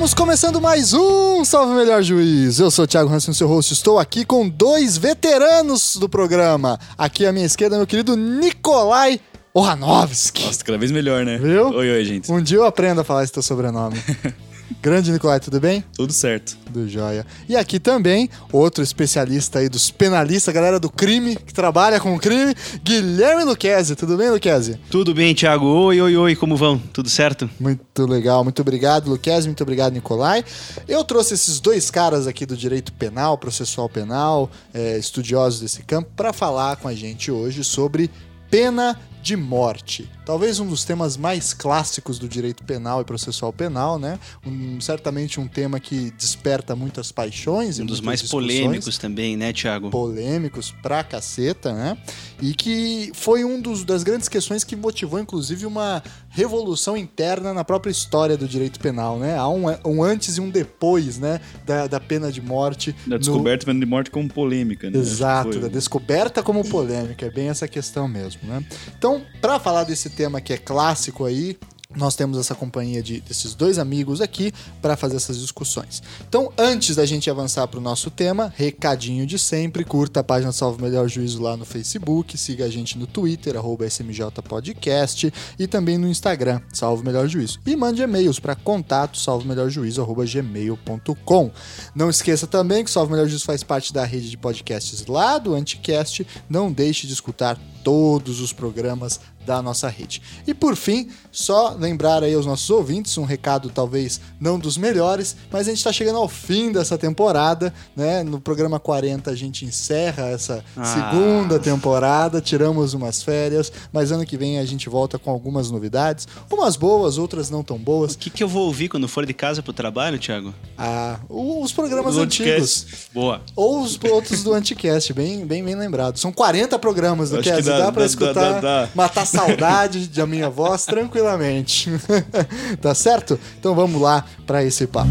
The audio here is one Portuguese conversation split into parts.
Estamos começando mais um Salve Melhor Juiz. Eu sou o Thiago Hansen, seu host. Estou aqui com dois veteranos do programa. Aqui à minha esquerda, meu querido Nikolai Ohanovski. Nossa, cada vez melhor, né? Viu? Oi, oi, gente. Um dia eu aprendo a falar esse teu sobrenome. Grande Nicolai, tudo bem? Tudo certo. Do joia. E aqui também, outro especialista aí dos penalistas, galera do crime, que trabalha com crime, Guilherme Luquezzi. Tudo bem, Luquezzi? Tudo bem, Thiago? Oi, oi, oi, como vão? Tudo certo? Muito legal, muito obrigado, Luquezzi, muito obrigado, Nicolai. Eu trouxe esses dois caras aqui do direito penal, processual penal, é, estudiosos desse campo, para falar com a gente hoje sobre pena de morte. Talvez um dos temas mais clássicos do direito penal e processual penal, né? Um, certamente um tema que desperta muitas paixões e Um dos mais polêmicos também, né, Thiago? polêmicos pra caceta, né? E que foi um dos, das grandes questões que motivou, inclusive, uma revolução interna na própria história do direito penal, né? Há um, um antes e um depois, né? Da, da pena de morte. Da no- descoberta pena de morte como polêmica, né? Exato, da descoberta como polêmica, é bem essa questão mesmo, né? Então, para falar desse tema que é clássico aí, nós temos essa companhia de, desses dois amigos aqui para fazer essas discussões. Então, antes da gente avançar para o nosso tema, recadinho de sempre, curta a página Salve Melhor Juízo lá no Facebook, siga a gente no Twitter, arroba SMJ Podcast, e também no Instagram, Salve Melhor Juízo. E mande e-mails para contato salvemelhorjuízo, arroba gmail.com. Não esqueça também que Salve Melhor Juízo faz parte da rede de podcasts lá do Anticast. Não deixe de escutar todos os programas da nossa rede. E por fim, só lembrar aí aos nossos ouvintes, um recado talvez não dos melhores, mas a gente está chegando ao fim dessa temporada, né? No programa 40 a gente encerra essa Ah. segunda temporada, tiramos umas férias, mas ano que vem a gente volta com algumas novidades, umas boas, outras não tão boas. O que, que eu vou ouvir quando for de casa pro trabalho, Thiago? Ah, os programas Os antigos. podcasts. Boa. Ou os outros do Anticast, bem, bem, bem lembrado. São 40 programas do Cast, dá- dá, pra dá- escutar, dá- dá- matar saudade da minha voz tranquilamente. tá certo? Então vamos lá pra esse papo.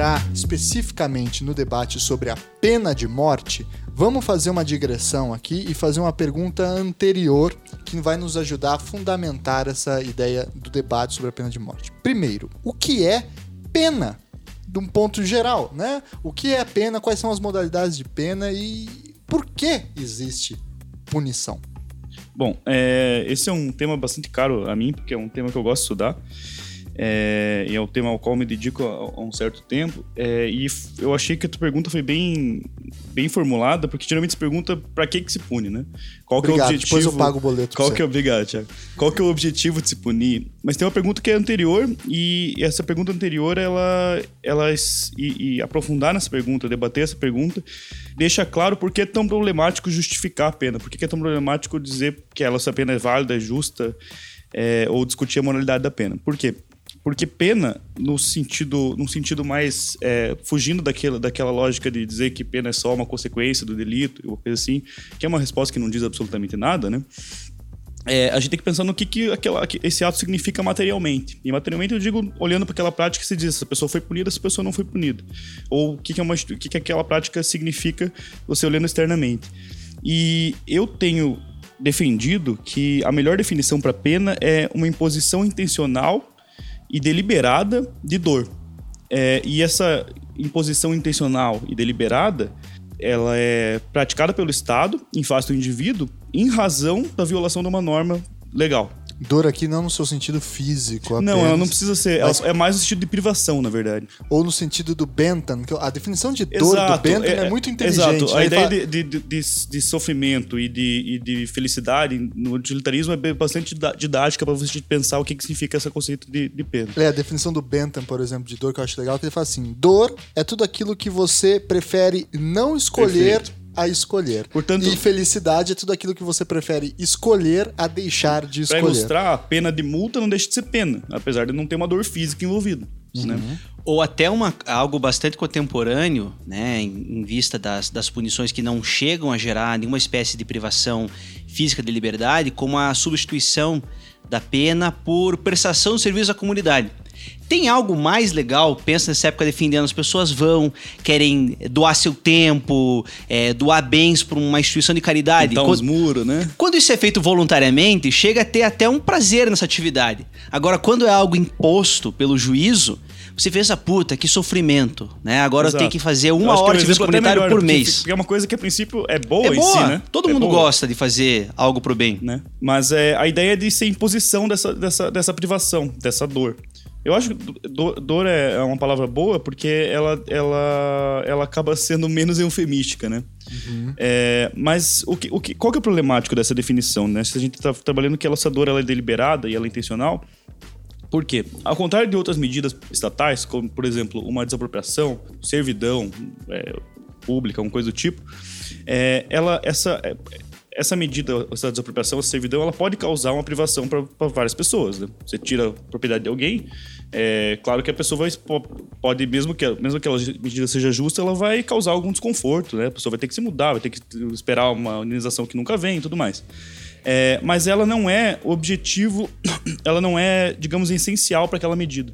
Entrar especificamente no debate sobre a pena de morte, vamos fazer uma digressão aqui e fazer uma pergunta anterior que vai nos ajudar a fundamentar essa ideia do debate sobre a pena de morte. Primeiro, o que é pena? De um ponto geral, né? O que é pena, quais são as modalidades de pena e por que existe punição? Bom, é, esse é um tema bastante caro a mim, porque é um tema que eu gosto de estudar. É, e é um tema ao qual me dedico há, um certo tempo. É, e eu achei que a tua pergunta foi bem, bem formulada, porque geralmente se pergunta pra que, que se pune, né? Qual que é o Obrigado, objetivo? depois eu pago o boleto Qual que é, obrigado, Thiago. Qual que é o objetivo de se punir? Mas tem uma pergunta que é anterior, e essa pergunta anterior, ela, ela e, e aprofundar nessa pergunta, debater essa pergunta, deixa claro por que é tão problemático justificar a pena, por que que é tão problemático dizer que ela, essa pena é válida, é justa, é, ou discutir a moralidade da pena. Por quê? Porque pena, no sentido, no sentido mais é, fugindo daquela, daquela lógica de dizer que pena é só uma consequência do delito, uma coisa assim, que é uma resposta que não diz absolutamente nada, né? É, a gente tem que pensar no que, que, aquela, que esse ato significa materialmente. E materialmente eu digo olhando para aquela prática se diz, essa pessoa foi punida, essa pessoa não foi punida. Ou o que, que, é uma, o que, que aquela prática significa você olhando externamente. E eu tenho defendido que a melhor definição para pena é uma imposição intencional e deliberada de dor. É, e essa imposição intencional e deliberada, ela é praticada pelo Estado em face do indivíduo em razão da violação de uma norma legal. Dor aqui não no seu sentido físico apenas. Não, ela não precisa ser. Mas- é mais no sentido de privação, na verdade. Ou no sentido do Bentham, a definição de dor do Bentham é, muito inteligente. Exato. A ideia fala- de, de, de, de sofrimento e de, e de felicidade no utilitarismo é bastante didática para você pensar o que, que significa esse conceito de, de pena. É, a definição do Bentham, por exemplo, de dor, que eu acho legal, que ele fala assim: dor é tudo aquilo que você prefere não escolher Perfeito. A escolher. Portanto- e felicidade é tudo aquilo que você prefere escolher a deixar de Para escolher. ilustrar, a pena de multa não deixa de ser pena, apesar de não ter uma dor física envolvida. né? Ou até uma, algo bastante contemporâneo, né, em, em vista das, das punições que não chegam a gerar nenhuma espécie de privação física de liberdade, como a substituição da pena por prestação de serviço à comunidade. Tem algo mais legal? Pensa nessa época defendendo, as pessoas vão, querem doar seu tempo, é, doar bens para uma instituição de caridade. Quando- uns muros, né? quando isso é feito voluntariamente, chega a ter até um prazer nessa atividade. Agora, quando é algo imposto pelo juízo, você pensa, puta, que sofrimento, né? Agora eu Exato. tenho que fazer Eu uma hora de serviço comunitário melhor, por porque- mês. Porque é uma coisa que a princípio é boa, É em boa, si, né? todo É mundo boa, gosta de fazer algo pro bem. Né? Mas é, a ideia é de ser imposição dessa, dessa, dessa privação, dessa dor. Eu acho que do- dor é é uma palavra boa porque ela, ela, ela acaba sendo menos eufemística, né? É, mas o que, o que, qual que é o problemático dessa definição, né? Se a gente está trabalhando que ela, essa dor ela é deliberada e ela é intencional, por quê? Ao contrário de outras medidas estatais, como, por exemplo, uma desapropriação, servidão é, pública, uma coisa do tipo, é, ela, essa, é, essa medida, essa desapropriação, essa servidão, ela pode causar uma privação para várias pessoas. Né? Você tira a propriedade de alguém, é claro que a pessoa vai, po- pode, mesmo que, mesmo que a medida seja justa, ela vai causar algum desconforto, né? A pessoa vai ter que se mudar, vai ter que esperar uma indenização que nunca vem e tudo mais. É, mas ela não é objetivo, ela não é, digamos, essencial para aquela medida.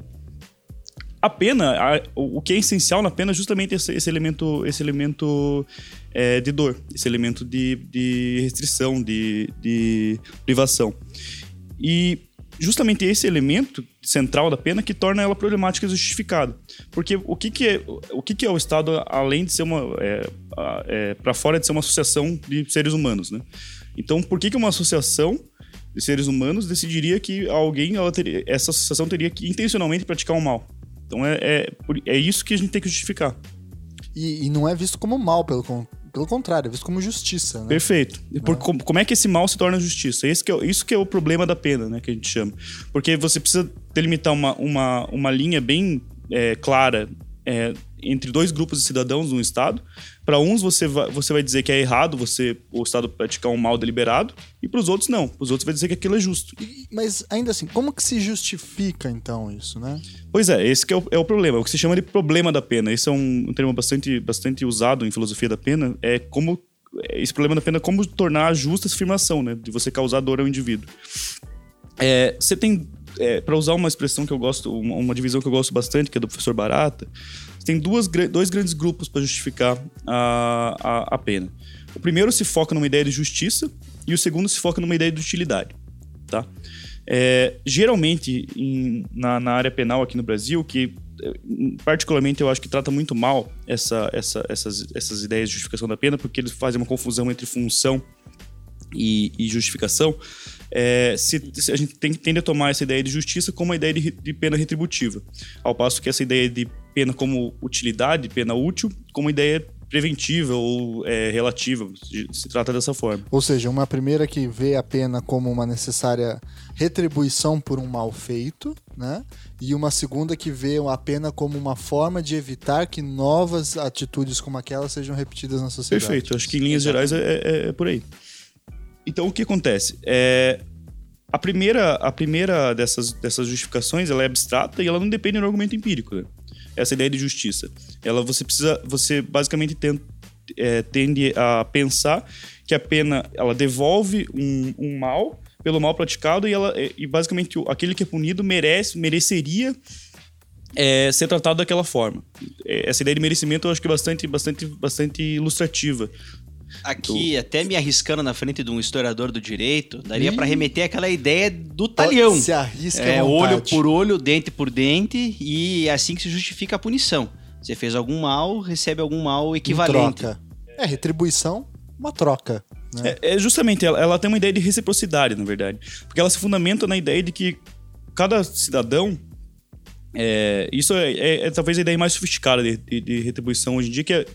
A pena, a- o o que é essencial na pena é justamente esse, esse elemento, esse elemento é, de dor, esse elemento de, de restrição, de, de privação. E justamente esse elemento central da pena que torna ela problemática e justificada. Porque o que, que, é, o que, que é o Estado, além de ser uma. É, para fora de ser uma associação de seres humanos, né? Então, por que, que uma associação de seres humanos decidiria que alguém, teria, essa associação teria que intencionalmente praticar um mal? Então, é, é, é isso que a gente tem que justificar. E, e não é visto como mal, pelo, pelo contrário, é visto como justiça, né? Perfeito. E por, como, como é que esse mal se torna justiça? Esse que é, isso que é o problema da pena, né? Que a gente chama. Porque você precisa delimitar uma, uma, uma linha bem é, clara é, entre dois grupos de cidadãos num Estado. Para uns, você vai, você vai dizer que é errado você o Estado praticar um mal deliberado. E para os outros, não. Para os outros, vai dizer que aquilo é justo. E- Mas ainda assim, como que se justifica então isso, né? Pois é, esse é o, é o problema. O que se chama de problema da pena. Esse é um, um termo bastante, bastante usado em filosofia da pena. É como esse problema da pena é como tornar justa essa afirmação, né? De você causar dor ao indivíduo. É, você tem, é, para usar uma expressão que eu gosto, uma, uma divisão que eu gosto bastante, que é do professor Barata, tem duas, dois grandes grupos para justificar a, a, a pena. O primeiro se foca numa ideia de justiça e o segundo se foca numa ideia de utilidade, tá? É, geralmente, em- na, na área penal aqui no Brasil, que eh, particularmente eu acho que trata muito mal essa, essa- essas, essas ideias de justificação da pena, porque eles fazem uma confusão entre função e, e justificação, é, se, se a gente tem, tende a tomar essa ideia de justiça como uma ideia de, de pena retributiva, ao passo que essa ideia de pena como utilidade, pena útil, como ideia preventiva ou é, relativa, se, trata dessa forma. Ou seja, uma primeira que vê a pena como uma necessária retribuição por um mal feito, né? E uma segunda que vê a pena como uma forma de evitar que novas atitudes como aquela sejam repetidas na sociedade. Perfeito, acho que em linhas gerais é, é- é por aí. Então o que acontece? É, a primeira, a primeira dessas, dessas justificações ela é abstrata e ela não depende do argumento empírico. né? Essa ideia de justiça. Ela você precisa, você basicamente é, tende a pensar que a pena ela devolve um, um mal pelo mal praticado e ela e basicamente aquele que é punido merece mereceria é, ser tratado daquela forma. É, Essa ideia de merecimento eu acho que é bastante, bastante, bastante ilustrativa. Aqui, até me arriscando na frente de um historiador do direito, daria pra remeter aquela ideia do talhão. Se arrisca É olho por olho, dente por dente, e é assim que se justifica a punição. Você fez algum mal, recebe algum mal Em equivalente. troca. É, retribuição, uma troca. Né? É, é justamente, ela, ela tem uma ideia de reciprocidade, na verdade. Porque ela se fundamenta na ideia de que cada cidadão. é, isso é, é- é talvez a ideia mais sofisticada de, de- de retribuição hoje em dia, que é,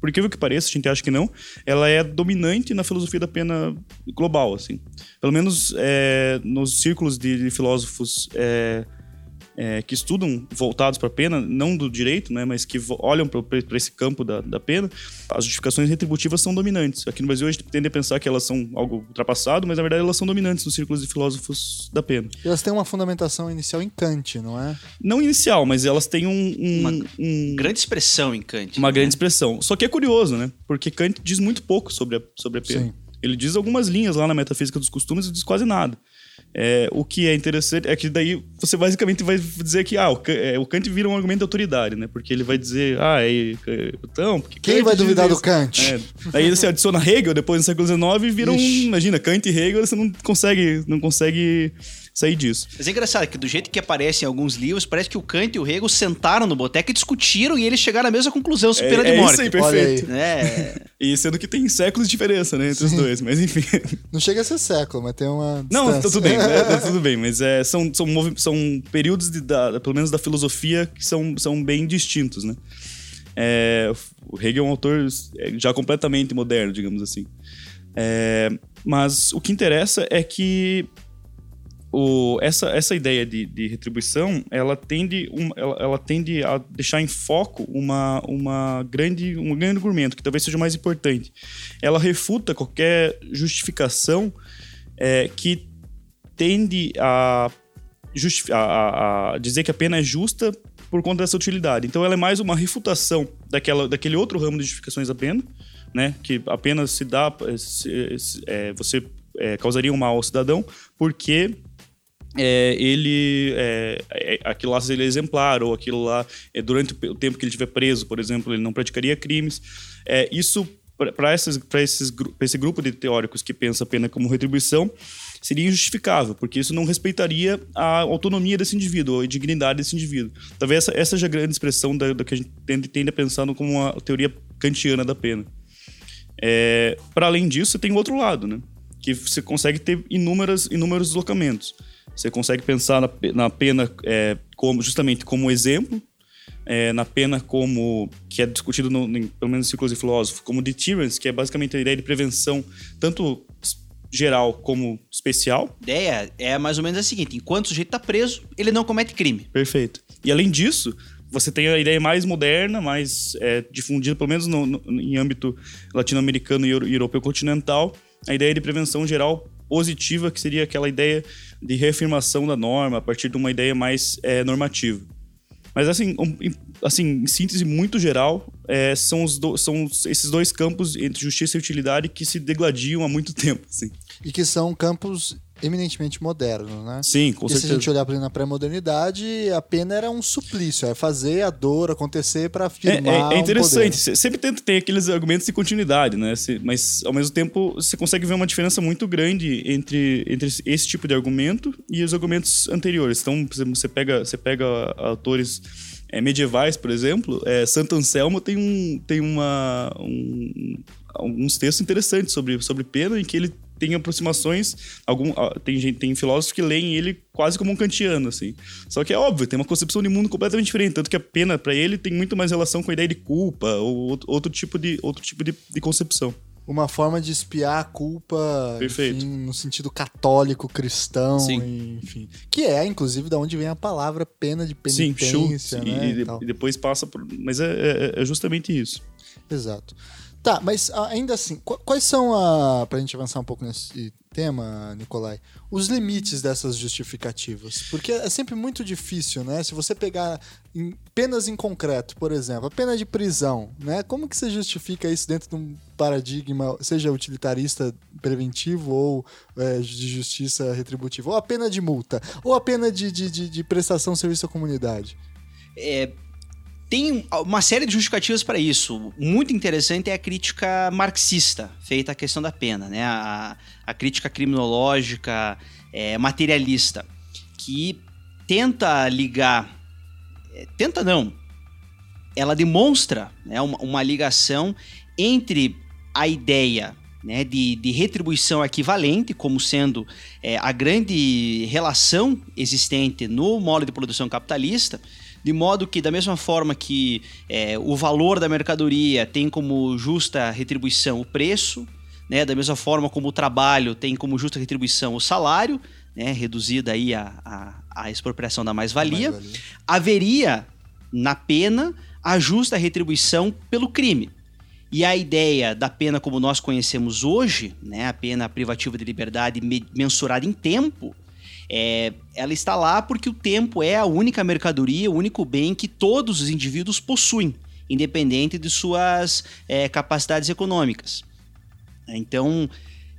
por incrível que pareça, a gente acha que não, ela é dominante na filosofia da pena global, assim. Pelo menos é, nos círculos de, de filósofos é, é, que estudam voltados para a pena, não do direito, né, mas que olham para esse campo da, da pena, as justificações retributivas são dominantes. Aqui no Brasil a gente tende a pensar que elas são algo ultrapassado, mas na verdade elas são dominantes nos círculos de filósofos da pena. E elas têm uma fundamentação inicial em Kant, não é? Não inicial, mas elas têm um, um, uma um, grande expressão em Kant. Uma né? grande expressão. Só que é curioso, né? Porque Kant diz muito pouco sobre a, sobre a pena. Sim. Ele diz algumas linhas lá na Metafísica dos Costumes e diz quase nada. É, o que é interessante é que daí você basicamente vai dizer que ah, o, é, o Kant vira um argumento de autoridade, né? Porque ele vai dizer, ah, é, então, porque Quem Kant vai duvidar do Kant? É. Aí você adiciona Hegel depois no século XIX e vira um. Imagina, Kant e Hegel, você não consegue, não consegue sair disso. Mas é engraçado que do jeito que aparece em alguns livros, parece que o Kant e o Hegel sentaram no boteco e discutiram e eles chegaram à mesma conclusão, super é, de morte. É isso aí, perfeito. É. e sendo que tem séculos de diferença, né, entre Sim. os dois, mas enfim. Não chega a ser século, mas tem uma Não, tá tudo bem, né, tá tudo bem, mas é, são, são, são períodos, de, da, pelo menos da filosofia, que são, são bem distintos, né. É, o Hegel é um autor é, já completamente moderno, digamos assim. É, mas o que interessa é que o, essa, essa ideia de, de retribuição ela tende, um, ela, ela, tende a deixar em foco uma, uma grande, um grande argumento, que talvez seja o mais importante. Ela refuta qualquer justificação é, que tende a, a, a, dizer que a pena é justa por conta dessa utilidade. Então ela é mais uma refutação daquela, daquele outro ramo de justificações da pena, né? que a pena se dá, se, se, é, você é, causaria um mal ao cidadão porque é, ele é, é, aquilo lá ele é exemplar ou aquilo lá é, durante o tempo que ele estiver preso, por exemplo, ele não praticaria crimes. É, isso para esse grupo de teóricos que pensa a pena como retribuição seria injustificável, porque isso não respeitaria a autonomia desse indivíduo, a dignidade desse indivíduo. Talvez essa, essa seja a grande expressão da, da que a gente tende a pensar como uma teoria kantiana da pena. É, para além disso, tem o outro lado, né? que você consegue ter inúmeras, inúmeros deslocamentos. Você consegue pensar na, na pena é, como, justamente como exemplo, é, na pena como que é discutido no, no, pelo menos em círculos de filósofos, como deterrence, que é basicamente a ideia de prevenção tanto geral como especial. A ideia é mais ou menos a seguinte: enquanto o sujeito está preso, ele não comete crime. Perfeito. E além disso, você tem a ideia mais moderna, mais é, difundida, pelo menos no, no, em âmbito latino-americano e europeu continental, a ideia de prevenção geral positiva, que seria aquela ideia de reafirmação da norma a partir de uma ideia mais é, normativa. Mas assim, um, assim, em síntese muito geral, é, são, do, são esses dois campos entre justiça e utilidade que se degladiam há muito tempo. Assim. E que são campos eminentemente moderno, né? Sim, com e certeza. se a gente olhar para na pré-modernidade, a pena era um suplício, é fazer a dor acontecer para afirmar É, é, é interessante, um sempre tenta ter aqueles argumentos de continuidade, né? Mas ao mesmo tempo você consegue ver uma diferença muito grande entre, entre esse tipo de argumento e os argumentos anteriores. Então, por exemplo, você pega, você pega autores é, medievais, por exemplo, é, Santo Anselmo tem, um, tem uma, um, alguns textos interessantes sobre, sobre pena em que ele tem aproximações. Algum, tem, gente, tem filósofos que leem ele quase como um kantiano, assim. Só que é óbvio, tem uma concepção de mundo completamente diferente. Tanto que a pena, para ele, tem muito mais relação com a ideia de culpa ou outro tipo de, outro tipo de, de concepção. Uma forma de espiar a culpa, enfim, no sentido católico, cristão, Sim. enfim. Que é, inclusive, da onde vem a palavra pena de penitência, Sim, né? E, e, e depois passa por... Mas é, é, é justamente isso. Exato. Tá, mas ah, ainda assim, quais são a. Pra gente avançar um pouco nesse tema, Nicolai, os limites dessas justificativas? Porque é sempre muito difícil, né? Se você pegar em, penas em concreto, por exemplo, a pena de prisão, né? Como que você justifica isso dentro de um paradigma, seja utilitarista preventivo ou é, de justiça retributiva? Ou a pena de multa? Ou a pena de, de, de, de prestação de serviço à comunidade? É tem uma série de justificativas para isso. Muito interessante é a crítica marxista feita à questão da pena, né? A, a crítica criminológica é, materialista, que tenta ligar. É, tenta não. Ela demonstra né, uma, uma ligação entre a ideia né, de, de, retribuição equivalente, como sendo é, a grande relação existente no modo de produção capitalista, de modo que, da mesma forma que é, o valor da mercadoria tem como justa retribuição o preço, né? Da mesma forma como o trabalho tem como justa retribuição o salário, né? Reduzida aí a, a, a expropriação da mais-valia, Mais-valia. haveria na pena a justa retribuição pelo crime. E a ideia da pena como nós conhecemos hoje, né, a pena privativa de liberdade me- mensurada em tempo, é, ela está lá porque o tempo é a única mercadoria, o único bem que todos os indivíduos possuem, independente de suas é, capacidades econômicas. Então,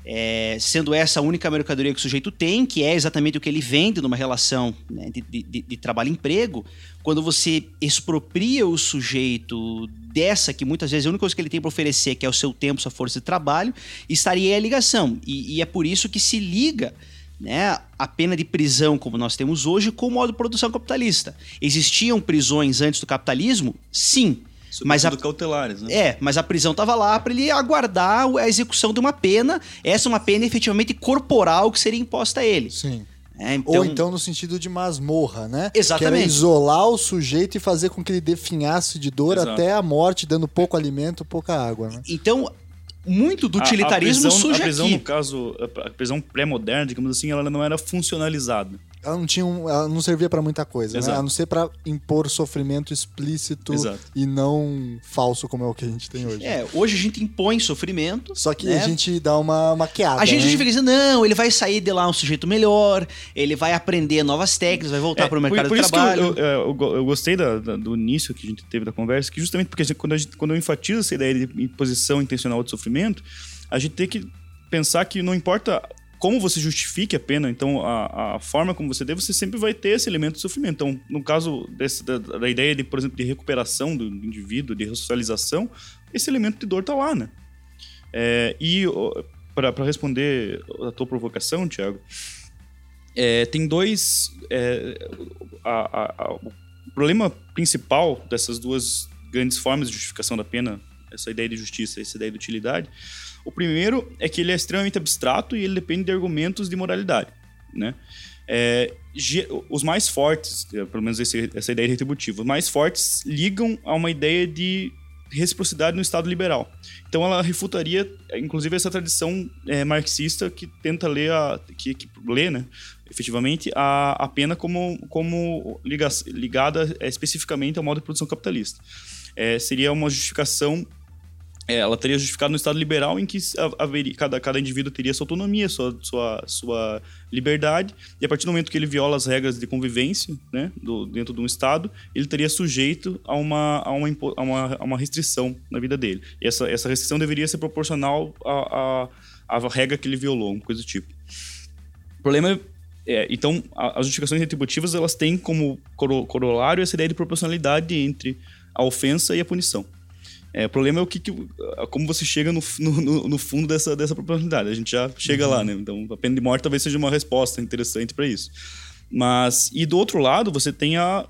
é, sendo essa a única mercadoria que o sujeito tem, que é exatamente o que ele vende numa relação né, de, de- de- trabalho-emprego, quando você expropria o sujeito dessa, que muitas vezes é a única coisa que ele tem para oferecer, que é o seu tempo, sua força de trabalho, estaria aí a ligação. E, e é por isso que se liga né, a pena de prisão, como nós temos hoje, com o modo de produção capitalista. Existiam prisões antes do capitalismo? Sim. Mas a, Sobretudo cautelares, né? é, mas a prisão estava lá para ele aguardar a execução de uma pena. Essa é uma pena efetivamente corporal que seria imposta a ele. Sim. É, Ou então no sentido de masmorra, né? Exatamente. Isolar o sujeito e fazer com que ele definhasse de dor Exato. até a morte, dando pouco alimento, pouca água, né? Então, muito do A- utilitarismo a prisão, surge A prisão, aqui. no caso, a a prisão pré-moderna, digamos assim, ela não era funcionalizada. Ela não tinha um- ela não servia pra muita coisa, né? A não ser pra impor sofrimento explícito Exato. e não falso como é o que a gente tem hoje. É, hoje a gente impõe sofrimento. Só que né? a gente dá uma maquiada. A gente né? fica dizendo, não, ele vai sair de lá um sujeito melhor, ele vai aprender novas técnicas, vai voltar É, para o mercado por, por de isso trabalho. que eu, eu, eu eu gostei da- da- do início que a gente teve da conversa, que justamente porque a gente- quando, a gente, quando eu enfatizo essa ideia de imposição intencional de sofrimento, a gente tem que pensar que não importa como você justifique a pena, então a, a forma como você dê, você sempre vai ter esse elemento de sofrimento. Então, no caso desse- da, da ideia de, por exemplo, de recuperação do indivíduo, de ressocialização, esse elemento de dor tá lá, né? É, e para responder a tua provocação, Thiago, é, tem dois. é, a- a- o problema principal dessas duas grandes formas de justificação da pena, essa ideia de justiça e essa ideia de utilidade, o primeiro é que ele é extremamente abstrato e ele depende de argumentos de moralidade, né? É, os mais fortes, é, pelo menos esse- essa ideia retributiva, os mais fortes ligam a uma ideia de reciprocidade no Estado liberal. Então ela refutaria, inclusive, essa tradição é, marxista que tenta ler, a, que, que lê, né, efetivamente, a, a pena como, como liga, ligada é, especificamente ao modo de produção capitalista. É, seria uma justificação é, ela teria justificado no Estado liberal em que ha- haveria, cada, cada indivíduo teria sua autonomia, sua, sua, sua liberdade, e a partir do momento que ele viola as regras de convivência né, do, dentro de um Estado, ele teria sujeito a uma, a uma, a uma, a uma restrição na vida dele. E essa, essa restrição deveria ser proporcional à, à, à regra que ele violou, uma coisa do tipo. O problema é, é, então, a- as justificações retributivas elas têm como coro- corolário essa ideia de proporcionalidade entre a ofensa e a punição. É, o problema é o que, que- como você chega no, no, no fundo dessa, dessa proporcionalidade. A gente já chega lá, né? Então, a pena de morte talvez seja uma resposta interessante para isso. Mas e do outro lado, você tem a,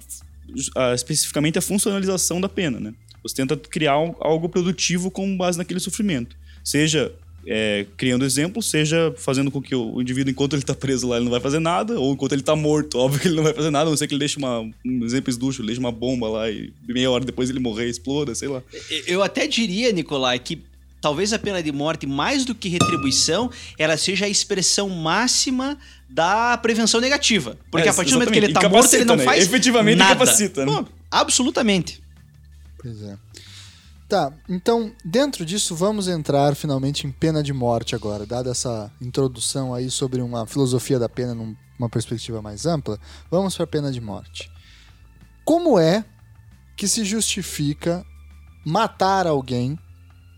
a- especificamente a funcionalização da pena, né? Você tenta criar al- algo produtivo com base naquele sofrimento, seja é, criando exemplos, seja fazendo com que o indivíduo, enquanto ele está preso lá, ele não vai fazer nada, ou enquanto ele está morto, óbvio que ele não vai fazer nada, a não ser que ele deixe uma, um exemplo esducho, ele deixe uma bomba lá e meia hora depois ele morrer, exploda, sei lá. Eu até diria, Nicolai, que talvez a pena de morte, mais do que retribuição, ela seja a expressão máxima da prevenção negativa. Porque É, a partir do momento que ele exatamente. tá morto, ele não né? faz Efetivamente nada. incapacita, né? Pô, absolutamente. Pois é. Tá, então, dentro disso, vamos entrar finalmente em pena de morte agora. Dada essa introdução aí sobre uma filosofia da pena numa perspectiva mais ampla, vamos para a pena de morte. Como é que se justifica matar alguém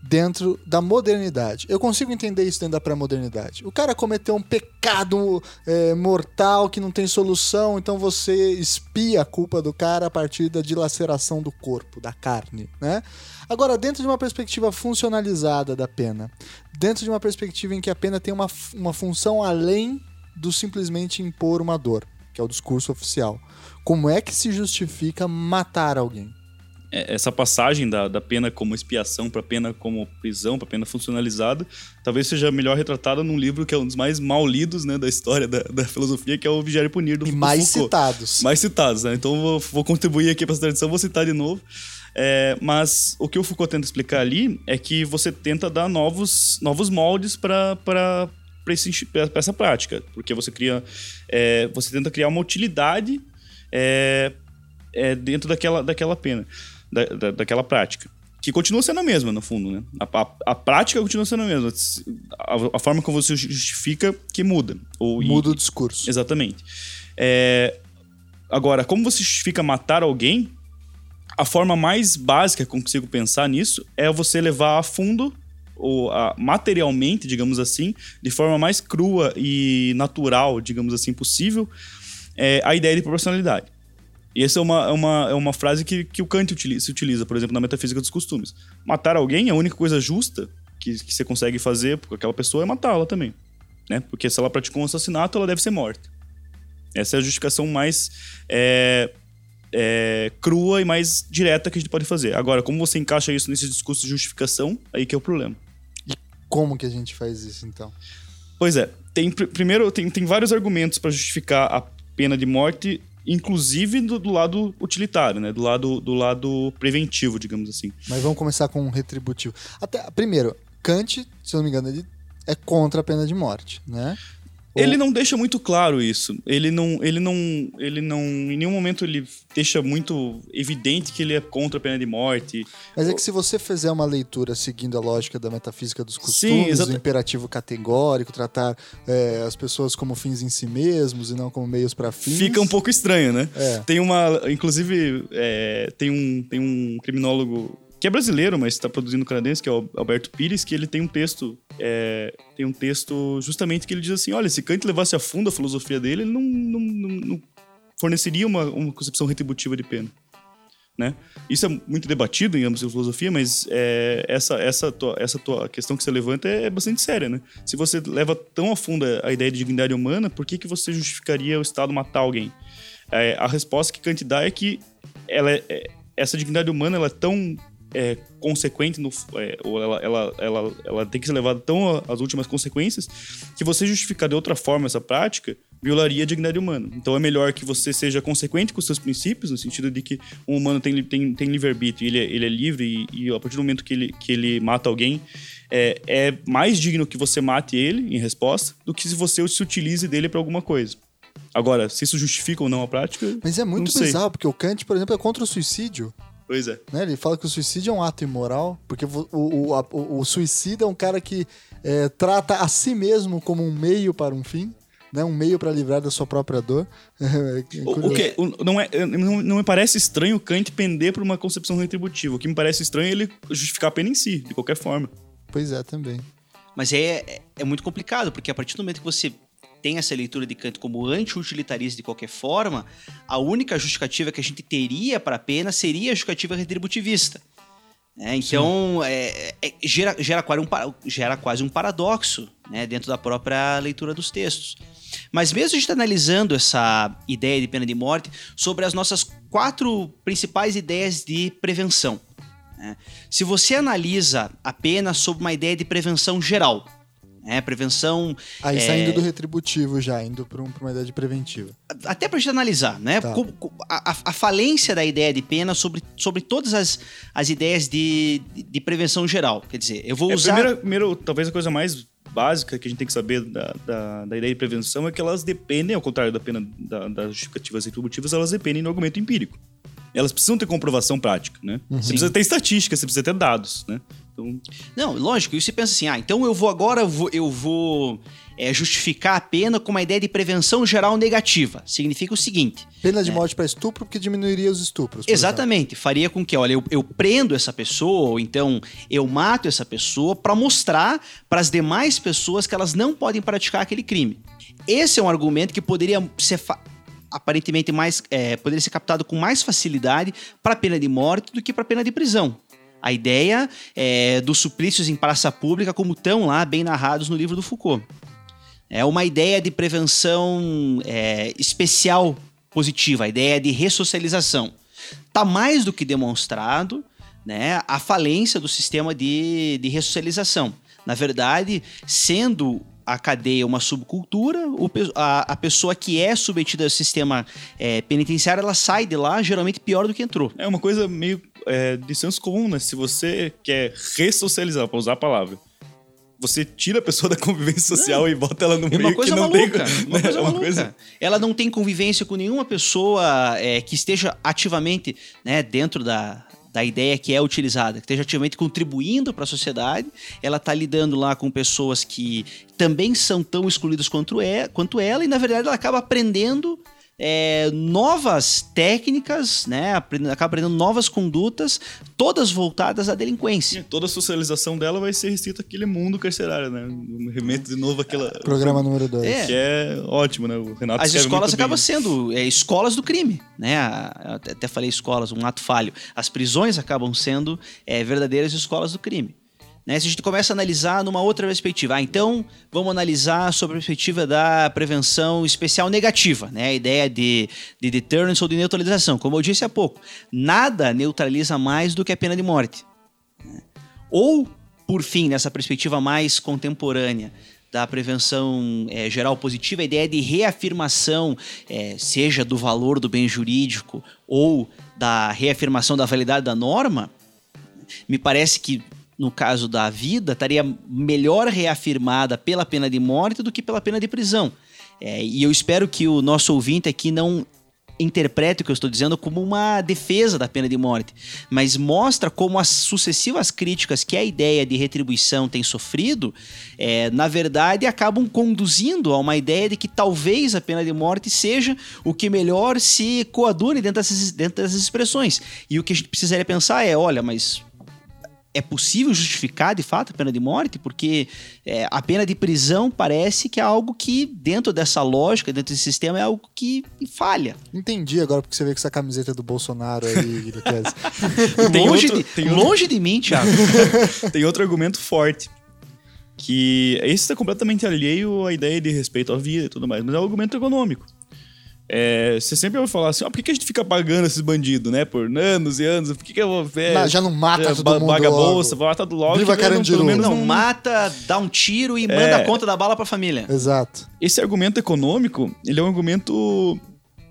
dentro da modernidade? Eu consigo entender isso dentro da pré-modernidade. O cara cometeu um pecado é, mortal que não tem solução, então você espia a culpa do cara a partir da dilaceração do corpo, da carne, né? Agora, dentro de uma perspectiva funcionalizada da pena, dentro de uma perspectiva em que a pena tem uma, uma função além do simplesmente impor uma dor, que é o discurso oficial, como é que se justifica matar alguém? É, essa passagem da, da pena como expiação para pena como prisão, para pena funcionalizada, talvez seja melhor retratada num livro que é um dos mais mal lidos né, da história da, da filosofia, que é o Vigiar e Punir, do E mais Foucault. citados. mais citados, né? Então vou, vou contribuir aqui para essa tradição, vou citar de novo. É, mas o que o Foucault tenta explicar ali é que você tenta dar novos, novos moldes para essa prática, porque você cria, é, você tenta criar uma utilidade é, é, dentro daquela, daquela pena, da, da, daquela prática que continua sendo a mesma, no fundo, né? A, a, a prática continua sendo a mesma. A, a, forma como você justifica que muda. Ou, muda e, o discurso. Exatamente. É, agora, como você justifica matar alguém, a forma mais básica que eu consigo pensar nisso é você levar a fundo ou a, materialmente, digamos assim, de forma mais crua e natural, digamos assim, possível, é, a ideia de proporcionalidade. E essa é uma, é uma, é uma frase que, que o Kant utiliza, se utiliza, por exemplo, na metafísica dos costumes. Matar alguém, a única coisa justa que, que você consegue fazer com aquela pessoa é matá-la também. Né? Porque se ela praticou um assassinato, ela deve ser morta. Essa é a justificação mais é, é, crua e mais direta que a gente pode fazer. Agora, como você encaixa isso nesse discurso de justificação, aí que é o problema. E como que a gente faz isso, então? Pois é. Tem, primeiro, tem, tem vários argumentos para justificar a pena de morte inclusive do, do, lado utilitário, né? Do lado, do lado preventivo, digamos assim. Mas vamos começar com um retributivo. Até, primeiro, Kant, se eu não me engano, ele é contra a pena de morte, né? Ele não deixa muito claro isso. Ele não, ele não, ele não, em nenhum momento ele deixa muito evidente que ele é contra a pena de morte. Mas é que se você fizer uma leitura seguindo a lógica da metafísica dos costumes, Sim, do imperativo categórico, tratar é, as pessoas como fins em si mesmos e não como meios para fins, fica um pouco estranho, né? É. Tem uma, inclusive, é, tem um, tem um criminólogo que é brasileiro, mas está produzindo canadense, que é o Alberto Pires, que ele tem um texto, é, tem um texto justamente que ele diz assim, olha, se Kant levasse a fundo a filosofia dele, ele não, não, não, não forneceria uma, uma concepção retributiva de pena. Né? Isso é muito debatido em ambos de filosofia, mas é, essa, essa, tua, essa tua questão que você levanta é, é, bastante séria, né? Se você leva tão a fundo a ideia de dignidade humana, por que, que você justificaria o Estado matar alguém? É, a resposta que Kant dá é que ela é, é essa dignidade humana ela é tão é, consequente, no, é, ou ela, ela, ela, ela tem que ser levada tão às últimas consequências, que você justificar de outra forma essa prática violaria a dignidade humana. Então é melhor que você seja consequente com os seus princípios, no sentido de que um humano tem, tem, tem livre-arbítrio, ele, é, ele é livre e, e, a partir do momento que ele, que ele mata alguém, é, é mais digno que você mate ele em resposta do que se você se utilize dele para alguma coisa. Agora, se isso justifica ou não a prática. Mas é muito bizarro, porque o Kant, por exemplo, é contra o suicídio. Pois é. Né? Ele fala que o suicídio é um ato imoral, porque o, o, o, o suicida é um cara que é, trata a si mesmo como um meio para um fim. Né, um meio para livrar da sua própria dor. o, o que não, é, não, não me parece estranho Kant pender por uma concepção retributiva. O que me parece estranho é ele justificar a pena em si, de qualquer forma. Pois é, também. Mas é, é, é muito complicado, porque a partir do momento que você tem essa leitura de Kant como anti-utilitarista de qualquer forma, a única justificativa que a gente teria para a pena seria a justificativa retributivista. É, então, é, é, gera, gera, quase um, gera quase um paradoxo né, dentro da própria leitura dos textos. Mas mesmo a gente analisando essa ideia de pena de morte sobre as nossas quatro principais ideias de prevenção. Né? Se você analisa a pena sob uma ideia de prevenção geral, é, prevenção. Aí é... saindo do retributivo já, indo para um, uma ideia de preventiva. Até para a gente analisar, né? Tá. A, a, falência da ideia de pena sobre, sobre todas as, as ideias de, de prevenção geral. Quer dizer, eu vou é, usar. Primeiro, primeiro, talvez a coisa mais básica que a gente tem que saber da, da, da ideia de prevenção é que elas dependem, ao contrário da pena da, das justificativas retributivas, elas dependem do argumento empírico elas precisam ter comprovação prática, né? Uhum. Você precisa ter estatística, você precisa ter dados, né? Então... Não, lógico, e você pensa assim, ah, então eu vou agora, eu vou, eu vou é, justificar a pena com uma ideia de prevenção geral negativa. Significa o seguinte... Pena de é, morte para estupro porque diminuiria os estupros. Exatamente, exemplo. faria com que, olha, eu, eu prendo essa pessoa, ou então eu mato essa pessoa para mostrar para as demais pessoas que elas não podem praticar aquele crime. Esse é um argumento que poderia ser aparentemente mais é, poderia ser captado com mais facilidade para pena de morte do que para pena de prisão. A ideia é, dos suplícios em praça pública, como estão lá bem narrados no livro do Foucault. É uma ideia de prevenção é, especial positiva, a ideia de ressocialização. Está mais do que demonstrado né, a falência do sistema de, de ressocialização. Na verdade, sendo a cadeia uma subcultura, o, a, a pessoa que é submetida ao sistema é, penitenciário, ela sai de lá geralmente pior do que entrou. É uma coisa meio é, de senso comum, né? Se você quer ressocializar, para usar a palavra, você tira a pessoa da convivência social e bota ela no É meio uma coisa que não maluca. tem... Uma coisa É uma maluca. coisa- Ela não tem convivência com nenhuma pessoa é, que esteja ativamente né, dentro da, da ideia que é utilizada, que esteja ativamente contribuindo para a sociedade. Ela está lidando lá com pessoas que também são tão excluídas quanto, é, quanto ela, e na verdade ela acaba aprendendo. É, novas técnicas, né? aprendendo- Acaba aprendendo novas condutas, todas voltadas à delinquência. Toda a socialização dela vai ser restrita àquele mundo carcerário, né? Um Remete de novo àquela... Programa número 2. É. Que é ótimo, né? O Renato As escolas acabam sendo é, escolas do crime, né? A- Até falei escolas, um ato falho. As prisões acabam sendo é, verdadeiras escolas do crime. Né? Se a gente começa a analisar numa outra perspectiva, ah, então vamos analisar sobre a perspectiva da prevenção especial negativa, né? A ideia de, de deterrence ou de neutralização. Como eu disse há pouco, nada neutraliza mais do que a pena de morte. Ou, por fim, nessa perspectiva mais contemporânea da prevenção eh, geral positiva, a ideia de reafirmação, eh, seja do valor do bem jurídico ou da reafirmação da validade da norma, me parece que no caso da vida estaria melhor reafirmada pela pena de morte do que pela pena de prisão. Eh, e eu espero que o nosso ouvinte aqui não interprete o que eu estou dizendo como uma defesa da pena de morte, mas mostra como as sucessivas críticas que a ideia de retribuição tem sofrido, é, na verdade, acabam conduzindo a uma ideia de que talvez a pena de morte seja o que melhor se coadune dentro dessas, dentro dessas expressões. E o que a gente precisaria pensar é, olha, mas é possível justificar de fato a pena de morte? Porque é, a pena de prisão parece que é algo que, dentro dessa lógica, dentro desse sistema, é algo que falha. Entendi agora porque você vê com essa camiseta do Bolsonaro aí, longe, outro- de, outro- longe de mim, Thiago. Tem outro argumento forte. Que esse está completamente alheio à ideia de respeito à vida e tudo mais, mas é um argumento econômico. É, você sempre vai falar assim, ó, por que, que a gente fica pagando esses bandidos, né? Por anos e anos, por que, que eu vou ver? Não, já não mata todo mundo Paga a logo. bolsa, mata do logo. Viva que Carandiru. pelo menos Não, não- mata, dá um tiro e manda a conta da bala pra família. Exato. Esse argumento econômico, ele é um argumento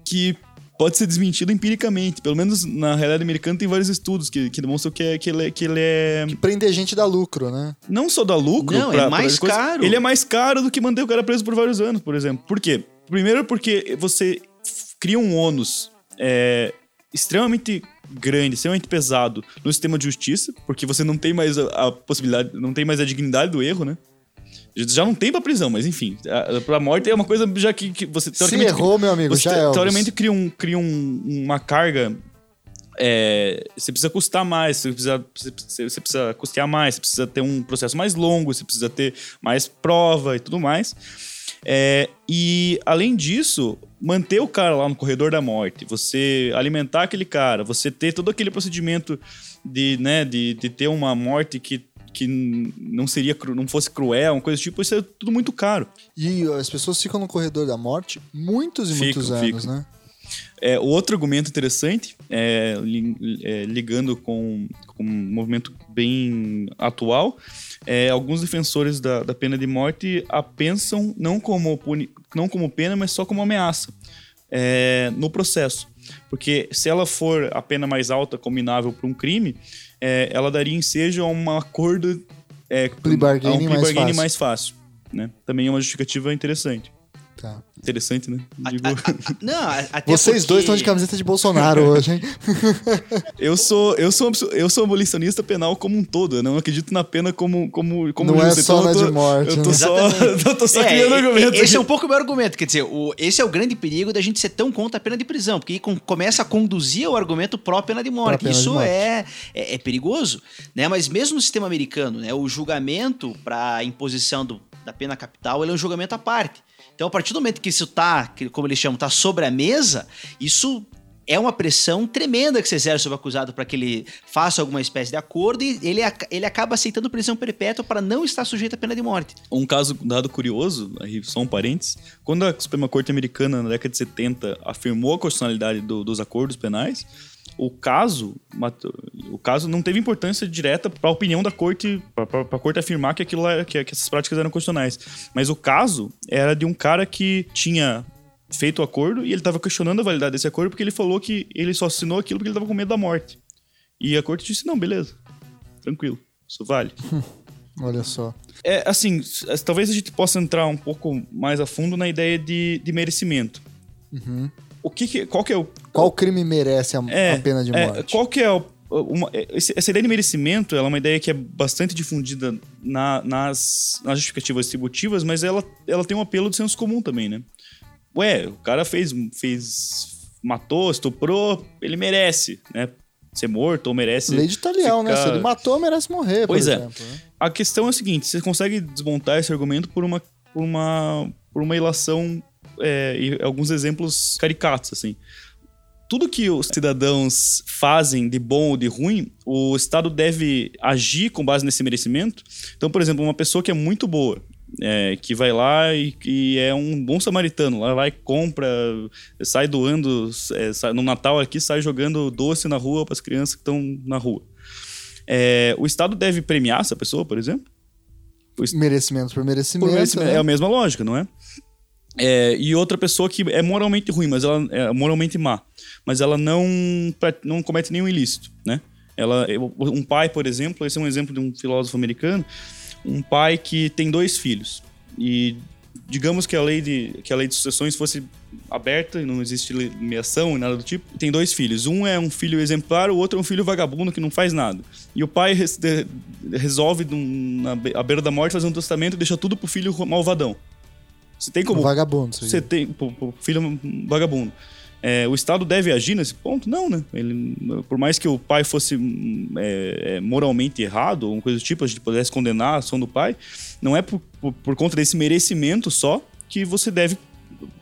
que pode ser desmentido empiricamente. Pelo menos na realidade americana tem vários estudos que, que demonstram que, é, que, ele é, que ele é Prender gente dá lucro, né? não só dá lucro. Não, é mais coisas, caro. Ele é mais caro do que manter o cara preso por vários anos, por exemplo. Por quê? Primeiro porque você cria um ônus é, extremamente grande, extremamente pesado no sistema de justiça, porque você não tem mais a, a possibilidade, não tem mais a dignidade do erro, né? Já não tem pra prisão, mas enfim, a- pra morte é uma coisa já que, que você Se errou, meu amigo, você já é. teoricamente cria, um, cria um- uma carga. é, você precisa custar mais, você precisa, você, você precisa custear mais, você precisa ter um processo mais longo, você precisa ter mais prova e tudo mais. É, e além disso, manter o cara lá no corredor da morte, você alimentar aquele cara, você ter todo aquele procedimento de, né, de, de ter uma morte que, que não seria não fosse cruel, uma coisa do tipo, isso é tudo muito caro. E as pessoas ficam no corredor da morte muitos e Ficam, muitos anos, ficam. né? É, outro argumento interessante, é, é, ligando com, com um movimento bem atual, é, alguns defensores da, da pena de morte a pensam não como, puni- não como pena, mas só como ameaça é, no processo. Porque se ela for a pena mais alta combinável para um crime, é, ela daria ensejo a um acordo é, a um plea mais bargaining fácil. mais fácil. Né? Também é uma justificativa interessante. Tá. Interessante, né? Digo- A- a- a- não, Vocês porque- dois estão de camiseta de Bolsonaro hoje, hein? Eu sou, eu sou, eu sou abolicionista penal como um todo. Eu não acredito na pena como, como, como Não é justa. só Então na eu tô, de morte, Eu tô né? só, Exatamente. eu tô só É, criando e- argumentos. Esse é um aqui. pouco o meu argumento. Quer dizer, o- esse é o grande perigo da gente ser tão contra a pena de prisão, porque com- começa a conduzir o argumento pró-pena de morte. De Isso morte. É, é, é perigoso, né? Mas mesmo no sistema americano, né, o julgamento para imposição do- da pena capital ele é um julgamento à parte. Então, a partir do momento que isso tá, como eles chamam, tá sobre a mesa, isso é uma pressão tremenda que se exerce sobre o acusado para que ele faça alguma espécie de acordo e ele, ele acaba aceitando prisão perpétua para não estar sujeito à pena de morte. Um caso, dado curioso, aí só um parênteses. Quando a Suprema Corte Americana, na década de 70, afirmou a constitucionalidade do- dos acordos penais, o caso, o caso não teve importância direta para a opinião da corte, para a corte afirmar que aquilo era, que, que essas práticas eram constitucionais. Mas o caso era de um cara que tinha feito o acordo e ele estava questionando a validade desse acordo porque ele falou que ele só assinou aquilo porque ele estava com medo da morte. E a corte disse: não, beleza, tranquilo, isso vale. Olha só. É, assim, talvez a gente possa entrar um pouco mais a fundo na ideia de, de merecimento. O que, que- qual que é o Qual crime merece a, é, a pena de é, morte? qual que é o- uma- é, essa ideia de merecimento? Ela é uma ideia que é bastante difundida na- nas, nas justificativas distributivas, mas ela, ela tem um apelo de senso comum também, né? Ué, o cara fez, fez matou, estuprou, ele merece, né? Ser morto ou merece. Lei de Talião, né? ficar- Se ele matou, merece morrer, Pois é. exemplo. né? A questão é a seguinte: você consegue desmontar esse argumento por uma, por uma, por uma ilação é, e alguns exemplos caricatos, assim. Tudo que os cidadãos fazem de bom ou de ruim, o Estado deve agir com base nesse merecimento. Então, por exemplo, uma pessoa que é muito boa, é, que vai lá e, e é um bom samaritano, lá vai, compra, sai doando, é, sai- no Natal aqui sai jogando doce na rua para as crianças que estão na rua. É, o Estado deve premiar essa pessoa, por exemplo? Merecimento por merecimento. Por merecimento. né? É a mesma lógica, não é? É, e outra pessoa que é moralmente ruim, mas ela é moralmente má, mas ela não, não comete nenhum ilícito, né? Ela, um pai, por exemplo, esse é um exemplo de um filósofo americano, um pai que tem dois filhos e digamos que a lei de que a lei de sucessões fosse aberta e não existe nomeação e nada do tipo. Tem dois filhos, um é um filho exemplar, o outro é um filho vagabundo que não faz nada. E o pai resolve na beira da morte fazer um testamento e deixa tudo pro filho malvadão. Você tem como Um vagabundo. Você tem pro, pro filho vagabundo. É, o Estado deve agir nesse ponto? Não, né? Ele, por mais que o pai fosse hum, é, é, moralmente errado, ou coisa do tipo, a gente pudesse condenar a ação do pai, não é por, por, por conta desse merecimento só que você deve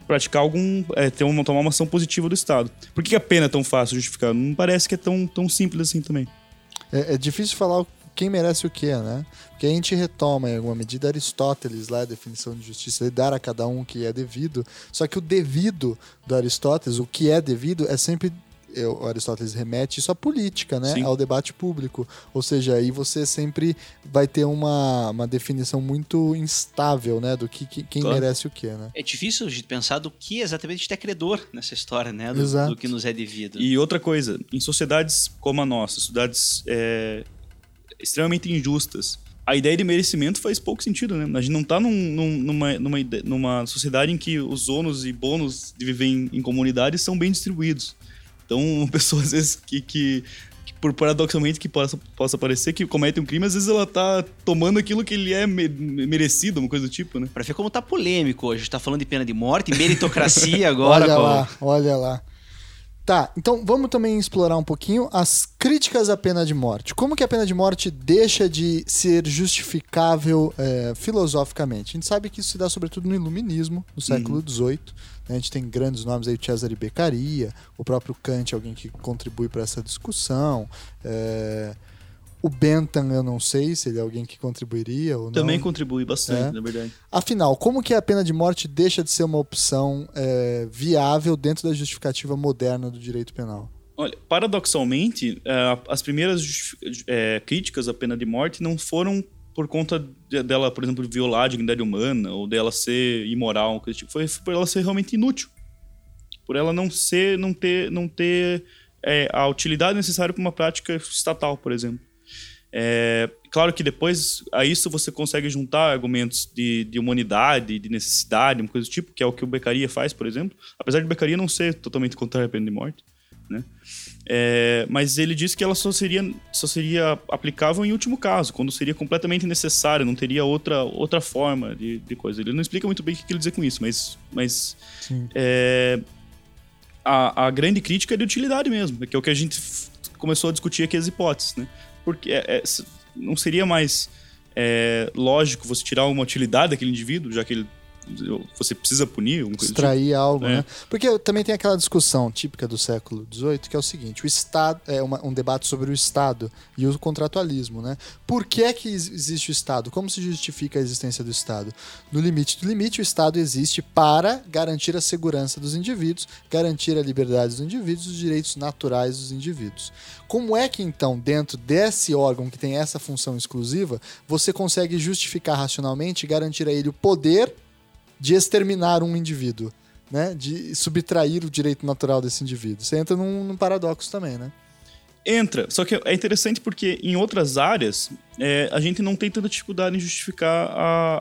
praticar algum. É, ter uma, tomar uma ação positiva do Estado. Por que a pena é tão fácil de justificar? Não parece que é tão, tão simples assim também. É, é difícil falar quem merece o quê, né? Porque a gente retoma em alguma medida Aristóteles lá, a definição de justiça, de dar a cada um o que é devido. Só que o devido do Aristóteles, o que é devido, é sempre. é, O Aristóteles remete isso à política, né? Sim. Ao debate público. Ou seja, aí você sempre vai ter uma, uma definição muito instável, né? Do que, que- quem Claro. merece o quê, né? É difícil de pensar do que exatamente a gente é credor nessa história, né? Do, Exato. do que nos é devido. E outra coisa, em sociedades como a nossa, sociedades é, extremamente injustas, a ideia de merecimento faz pouco sentido, né? A gente não tá num- num- numa, numa, numa sociedade em que os ônus e bônus de viver em, em comunidades são bem distribuídos. Então, uma pessoa, às vezes, que, que, que por paradoxalmente que possa, possa parecer que comete um crime, às vezes ela tá tomando aquilo que ele é me- merecido, uma coisa do tipo, né? Pra ver como tá polêmico hoje. A gente tá falando de pena de morte, meritocracia agora. olha lá, olha lá. Tá, então vamos também explorar um pouquinho as críticas à pena de morte. Como que a pena de morte deixa de ser justificável é, filosoficamente? A gente sabe que isso se dá sobretudo no iluminismo, no século XVIII. né? A gente tem grandes nomes aí, Cesare Beccaria, o próprio Kant, alguém que contribui para essa discussão. é, O Bentham, eu não sei se ele é alguém que contribuiria ou não. Também contribui bastante, É. na verdade. Afinal, como que a pena de morte deixa de ser uma opção é, viável dentro da justificativa moderna do direito penal? Olha, paradoxalmente, eh, as primeiras eh, críticas à pena de morte não foram por conta de- dela, por exemplo, violar a dignidade humana ou dela ser imoral, coisa tipo. Foi por ela ser realmente inútil. Por ela não ser, não ter, não ter eh, a utilidade necessária para uma prática estatal, por exemplo. É, claro que depois a isso você consegue juntar argumentos de, de humanidade, de necessidade, uma coisa do tipo, que é o que o Beccaria faz, por exemplo. Apesar de Beccaria não ser totalmente contrário à pena de morte. Né? É, mas ele diz que ela só seria, só seria aplicável em último caso, quando seria completamente necessário, não teria outra, outra forma de, de coisa. Ele não explica muito bem o que ele dizer com isso, mas, mas é, a, a grande crítica é de utilidade mesmo, que é o que a gente começou a discutir aqui as hipóteses, né? Porque é- é, não seria mais é, lógico você tirar uma utilidade daquele indivíduo, já que ele, você precisa punir, tipo. Extrair algo, É. né? Porque também tem aquela discussão típica do século XVIII, que é o seguinte: o Estado é uma- um debate sobre o Estado e o contratualismo, né? Por que é que ex- existe o Estado? Como se justifica a existência do Estado? No limite do limite, o Estado existe para garantir a segurança dos indivíduos, garantir a liberdade dos indivíduos, os direitos naturais dos indivíduos. Como é que então, dentro desse órgão que tem essa função exclusiva, você consegue justificar racionalmente e garantir a ele o poder de exterminar um indivíduo, né? De subtrair o direito natural desse indivíduo. Você entra num, num paradoxo também, né? Entra, só que é interessante porque em outras áreas é, a gente não tem tanta dificuldade em justificar a,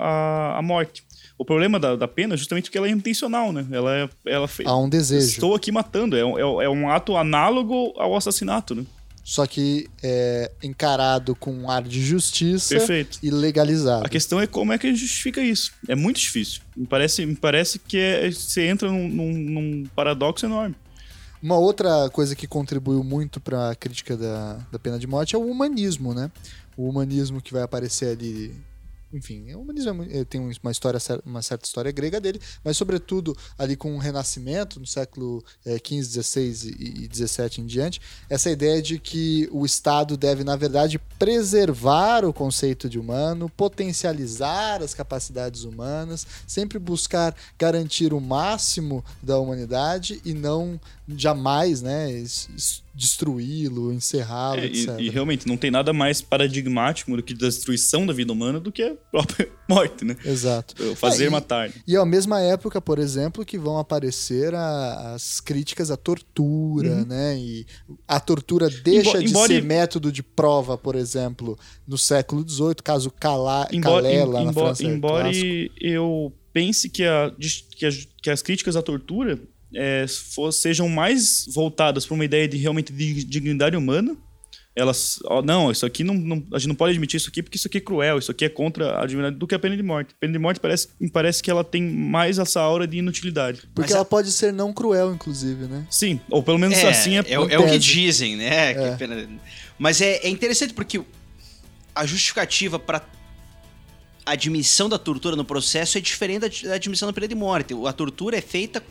a, a morte. O problema da, da pena é justamente que ela é intencional, né? Ela, é, ela fez. Há um desejo. Estou aqui matando. É, é, é um ato análogo ao assassinato, né? Só que é encarado com um ar de justiça Perfeito. e legalizado. A questão é como é que a gente justifica isso. É muito difícil. Me parece, me parece que é, você entra num, num, num paradoxo enorme. Uma outra coisa que contribuiu muito para a crítica da, da pena de morte é o humanismo, né? O humanismo que vai aparecer ali enfim, o humanismo é, tem uma história, uma certa história grega dele, mas sobretudo ali com o Renascimento, no século XV, XVI e XVII em diante, essa ideia de que o Estado deve, na verdade, preservar o conceito de humano, potencializar as capacidades humanas, sempre buscar garantir o máximo da humanidade e não jamais, né, destruí-lo, encerrá-lo, é, etc. E, e, realmente não tem nada mais paradigmático do que da destruição da vida humana do que a própria morte, né? Exato. Fazer é, e, matar. E é a mesma época, por exemplo, que vão aparecer a, as críticas à tortura, uhum. né? E a tortura deixa Embo de embora... ser método de prova, por exemplo, no século XVIII, caso Calá, embora, Calé, lá na embora, França Embora eu pense que, a, que, a, que as críticas à tortura é, for, sejam mais voltadas para uma ideia de realmente de dignidade humana. Elas, ó, não, isso aqui não, não, a gente não pode admitir isso aqui porque isso aqui é cruel, isso aqui é contra a dignidade do que a pena de morte. A pena de morte parece, me parece que ela tem mais essa aura de inutilidade. Porque Mas ela a... pode ser não cruel, inclusive, né? Sim, ou pelo menos é, assim é. É, é o que dizem, né? É. Pena... Mas é, é interessante porque a justificativa para admissão da tortura no processo é diferente da admissão da pena de morte. A tortura é feita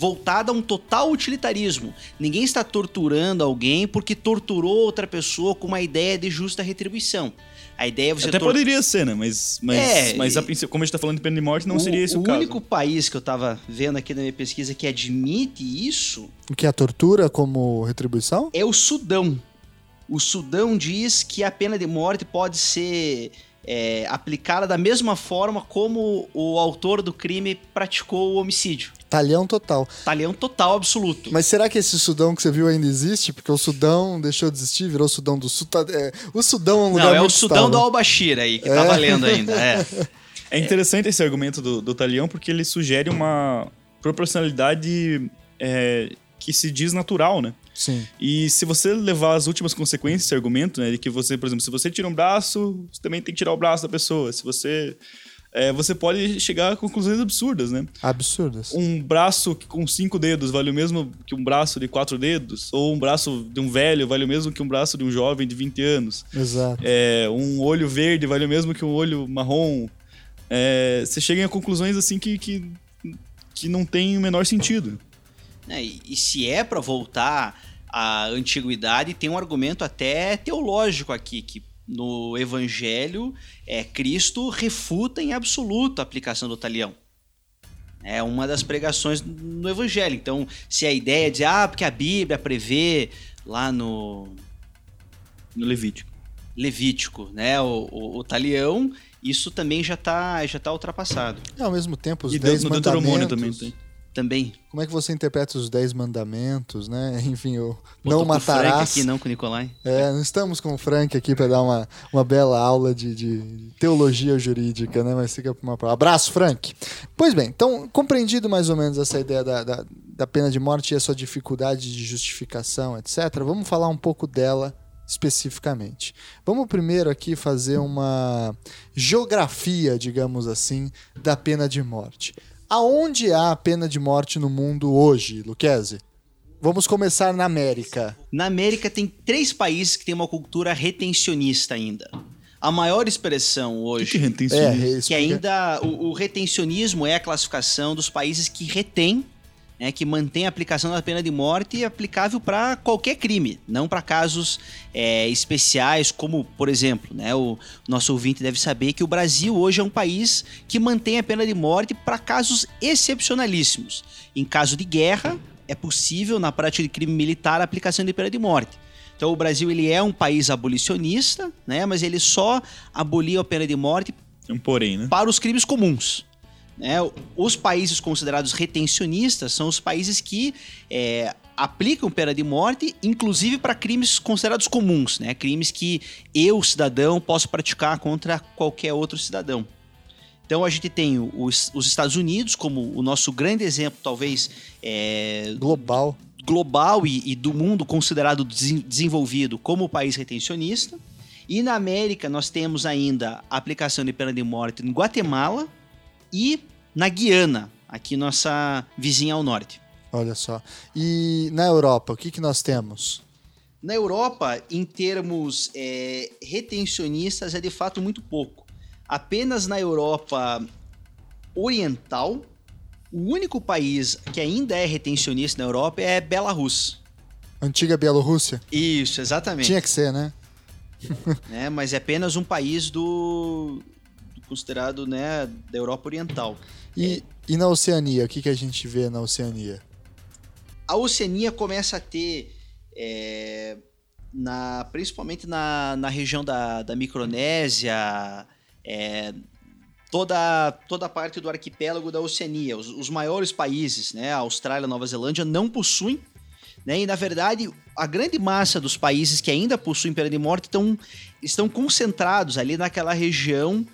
voltada a um total utilitarismo. Ninguém está torturando alguém porque torturou outra pessoa com uma ideia de justa retribuição. A ideia é você. Até tor... poderia ser, né? Mas, mas, é, mas a princípio, como a gente está falando de pena de morte, não o, seria esse o, o caso. O único país que eu estava vendo aqui na minha pesquisa que admite isso. O que? A tortura como retribuição? É o Sudão. O Sudão diz que a pena de morte pode ser é, aplicada da mesma forma como o autor do crime praticou o homicídio. Talhão total. Talhão total absoluto. Mas será que esse Sudão que você viu ainda existe? Porque o Sudão deixou de existir, virou o Sudão do Sul. Tá, é, o Sudão é um lugar Não, é o Sudão do Al-Bashir aí, que tá é. tá valendo ainda. É. é interessante esse argumento do, do Talhão, porque ele sugere uma proporcionalidade é, que se diz natural, né? Sim. E se você levar as últimas consequências desse argumento, né? De que você, por exemplo, se você tira um braço, você também tem que tirar o braço da pessoa. Se você é, você pode chegar a conclusões absurdas, né? Absurdas. Um braço com cinco dedos vale o mesmo que um braço de quatro dedos? Ou um braço de um velho vale o mesmo que um braço de um jovem de 20 anos? Exato. É, um olho verde vale o mesmo que um olho marrom? É, você chega a conclusões assim que, que, que não tem o menor sentido. É, e, e se é para voltar à antiguidade, tem um argumento até teológico aqui, que no Evangelho, é, Cristo refuta em absoluto a aplicação do talião. É uma das pregações no Evangelho. Então, se a ideia de, ah, porque a Bíblia prevê lá no. No Levítico. Levítico, né? O, o, o talião, isso também já está já tá ultrapassado. E ao mesmo tempo, os e dez no mandamentos... também tem também. Como é que você interpreta os dez mandamentos, né? Enfim, o Pô, não matarás. Com o Frank aqui, não com o Nicolai. É, não estamos com o Frank aqui para dar uma, uma bela aula de, de teologia jurídica, né? Mas fica para uma prova. Abraço, Frank. Pois bem, então, compreendido mais ou menos essa ideia da, da, da pena de morte e a sua dificuldade de justificação, etc., vamos falar um pouco dela especificamente. Vamos primeiro aqui fazer uma geografia, digamos assim, da pena de morte. Aonde há a pena de morte no mundo hoje, Luquezzi? Vamos começar na América. Na América tem três países que têm uma cultura retencionista ainda. A maior expressão hoje. Que, que retencionismo? É, que ainda. O, o, retencionismo é a classificação dos países que retêm né, que mantém a aplicação da pena de morte aplicável para qualquer crime, não para casos é, especiais, como, por exemplo, né, o nosso ouvinte deve saber que o Brasil hoje é um país que mantém a pena de morte para casos excepcionalíssimos. Em caso de guerra, é possível, na prática de crime militar, a aplicação de pena de morte. Então, o Brasil ele é um país abolicionista, né, mas ele só aboliu a pena de morte um porém, né? para os crimes comuns. Né? Os países considerados retencionistas são os países que é, aplicam pena de morte, inclusive para crimes considerados comuns, né? Crimes que eu, cidadão, posso praticar contra qualquer outro cidadão. Então a gente tem os, os Estados Unidos como o nosso grande exemplo, talvez é, global, global e, e, do mundo considerado desenvolvido como país retencionista. E na América nós temos ainda a aplicação de pena de morte em Guatemala e na Guiana, aqui nossa vizinha ao norte. Olha só. E na Europa, o que, que nós temos? Na Europa, em termos é, retencionistas, é de fato muito pouco. Apenas na Europa Oriental, o único país que ainda é retencionista na Europa é Belarus. Antiga Bielorrússia? Isso, exatamente. Tinha que ser, né? é, mas é apenas um país do, do considerado né, da Europa Oriental. E, e na Oceania, o que, que a gente vê na Oceania? a Oceania começa a ter, é, na, principalmente na, na região da, da Micronésia, é, toda, toda a parte do arquipélago da Oceania. Os, os maiores países, né, a Austrália, Nova Zelândia, não possuem. Né, e, na verdade, a grande massa dos países que ainda possuem pena de morte estão, estão concentrados ali naquela região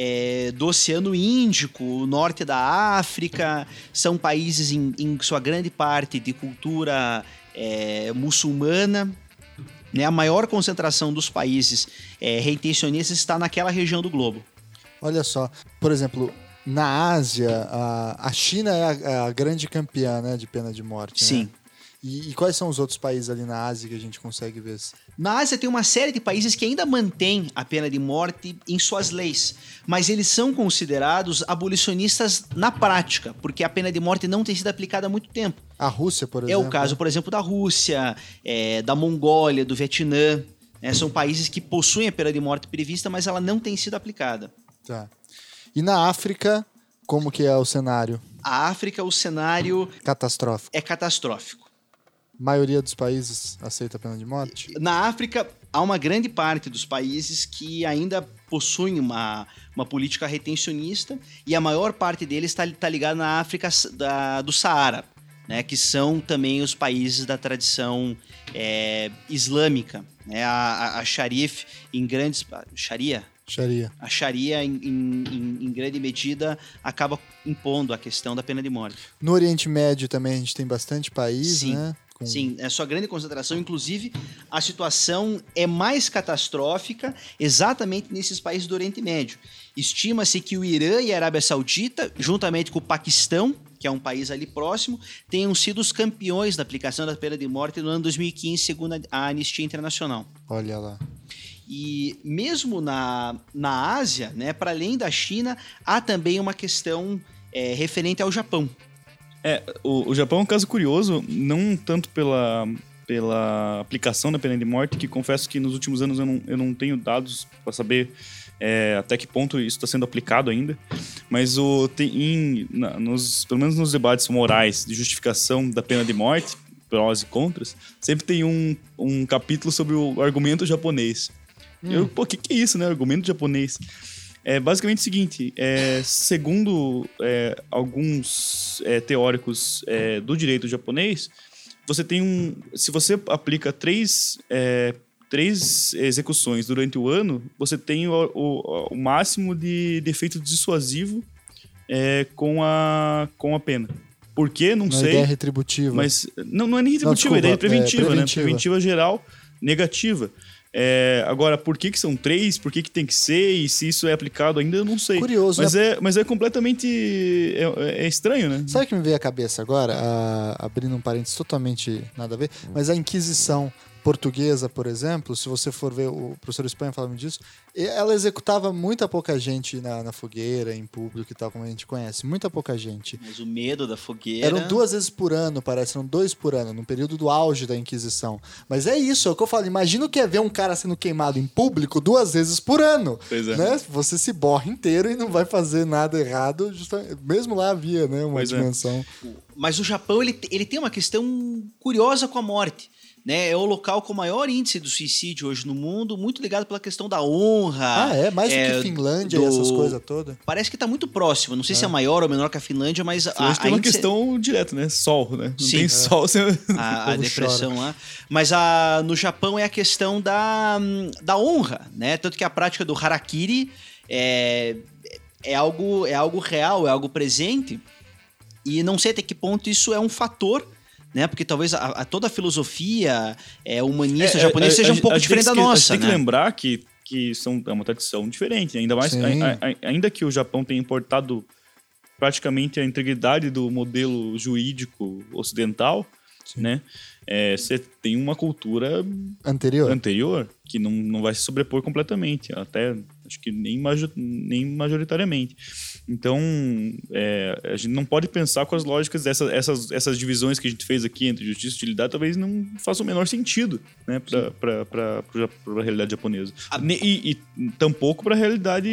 é, do Oceano Índico, o norte da África, são países em, em sua grande parte de cultura é, muçulmana. Né? A maior concentração dos países é, reintencionistas está naquela região do globo. Olha só, por exemplo, na Ásia, a, a China é a, é a, grande campeã né, de pena de morte. Sim. Né? E, e, quais são os outros países ali na Ásia que a gente consegue ver? Na Ásia tem uma série de países que ainda mantêm a pena de morte em suas leis, mas eles são considerados abolicionistas na prática, porque a pena de morte não tem sido aplicada há muito tempo. A Rússia, por exemplo. É o caso, por exemplo, da Rússia, é, da Mongólia, do Vietnã. Né? São países que possuem a pena de morte prevista, mas ela não tem sido aplicada. Tá. E na África, como que é o cenário? A África, o cenário... Catastrófico. É catastrófico maioria dos países aceita a pena de morte? Na África, há uma grande parte dos países que ainda possuem uma, uma política retencionista e a maior parte deles está tá ligada na África da, do Saara, né, que são também os países da tradição é, islâmica. Né, a, a, Sharif, em grandes... Sharia? Sharia. A Sharia, em, em, em, grande medida, acaba impondo a questão da pena de morte. No Oriente Médio também a gente tem bastante país, Sim. né? Com... Sim, é sua grande concentração. Inclusive, a situação é mais catastrófica exatamente nesses países do Oriente Médio. Estima-se que o Irã e a Arábia Saudita, juntamente com o Paquistão, que é um país ali próximo, tenham sido os campeões da aplicação da pena de morte no ano 2015, segundo a Anistia Internacional. Olha lá. E mesmo na, na Ásia, né, para além da China, há também uma questão é, referente ao Japão. É, o, o Japão é um caso curioso, não tanto pela, pela aplicação da pena de morte, que confesso que nos últimos anos eu não, eu não tenho dados para saber é, até que ponto isso está sendo aplicado ainda. Mas o, tem, em, na, nos, pelo menos nos debates morais de justificação da pena de morte, prós e contras, sempre tem um, um capítulo sobre o argumento japonês. Hum. Eu, pô, o que, que é isso, né? Argumento japonês. É basicamente o seguinte: é, segundo é, alguns é, teóricos é, do direito japonês, você tem um. Se você aplica três, é, três execuções durante o ano, você tem o, o, o máximo de, de efeito dissuasivo é, com, a, com a pena. Por quê? Não, não sei. Ideia retributiva. Mas não, não é nem retributiva, não, desculpa, é ideia preventiva, preventiva, né? Preventiva geral, negativa. É, agora, por que, que são três? Por que, que tem que ser? E se isso é aplicado ainda, eu não sei. Curioso. Mas, né? é, mas é completamente. É, é, estranho, né? Sabe o que me veio à cabeça agora? abrindo um parênteses totalmente nada a ver, mas a Inquisição portuguesa, por exemplo, se você for ver o professor Espanha falando disso, ela executava muita pouca gente na, na, fogueira, em público e tal, como a gente conhece. Muita pouca gente. Mas o medo da fogueira. Eram duas vezes por ano, parece, eram dois por ano, no período do auge da Inquisição. Mas é isso, é o que eu falo. Imagina o que é ver um cara sendo queimado em público duas vezes por ano. Pois é. Né? Você se borra inteiro e não vai fazer nada errado. Justamente... Mesmo lá havia né, uma pois é. dimensão. É. Mas o Japão ele, ele tem uma questão curiosa com a morte né? É o local com o maior índice do suicídio hoje no mundo, muito ligado pela questão da honra. Ah, é? Mais é, do que Finlândia do- e essas coisas todas? Parece que está muito próximo. Não sei se é maior ou menor que a Finlândia, mas a, Hoje a tem uma índice- questão direta, né? Sol, né? Não Sim. tem É. sol, você... a, a depressão lá. Mas a, no Japão é a questão da, da honra, né? Tanto que a prática do harakiri é, é, algo, é algo real, é algo presente. E não sei até que ponto isso é um fator, né? Porque talvez a, a- toda a filosofia é, humanista É, japonesa a- seja a- um pouco diferente da que- A nossa, gente tem que né? lembrar que, que são, é uma tradição diferente, ainda mais Sim. a- a- ainda que o Japão tenha importado praticamente a integridade do modelo jurídico ocidental, né? É, Você tem uma cultura Anterior? anterior que não, não vai se sobrepor completamente, até acho que nem, majo- nem majoritariamente. Então, é, a gente não pode pensar com as lógicas dessas essas, essas divisões que a gente fez aqui entre justiça e utilidade, talvez não façam o menor sentido né, para a realidade japonesa. Ne- E, e tampouco para a realidade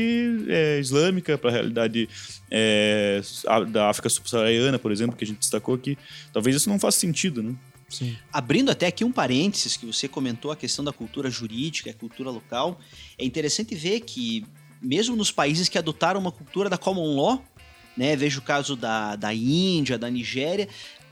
é, islâmica, para a realidade é, a- da África subsaariana, por exemplo, que a gente destacou aqui. Talvez isso não faça sentido, né? Sim. Abrindo até aqui um parênteses, que você comentou a questão da cultura jurídica, a cultura local, é interessante ver que, mesmo nos países que adotaram uma cultura da common law, né, veja o caso da, da Índia, da Nigéria,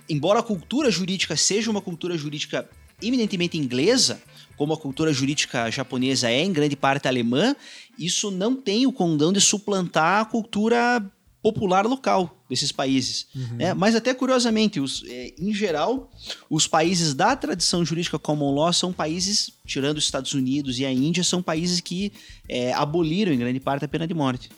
embora a cultura jurídica seja uma cultura jurídica eminentemente inglesa, como a cultura jurídica japonesa é em grande parte alemã, isso não tem o condão de suplantar a cultura popular local desses países. né? Mas até curiosamente, os, é, em geral, os países da tradição jurídica common law são países, tirando os Estados Unidos e a Índia, são países que é, aboliram em grande parte a pena de morte.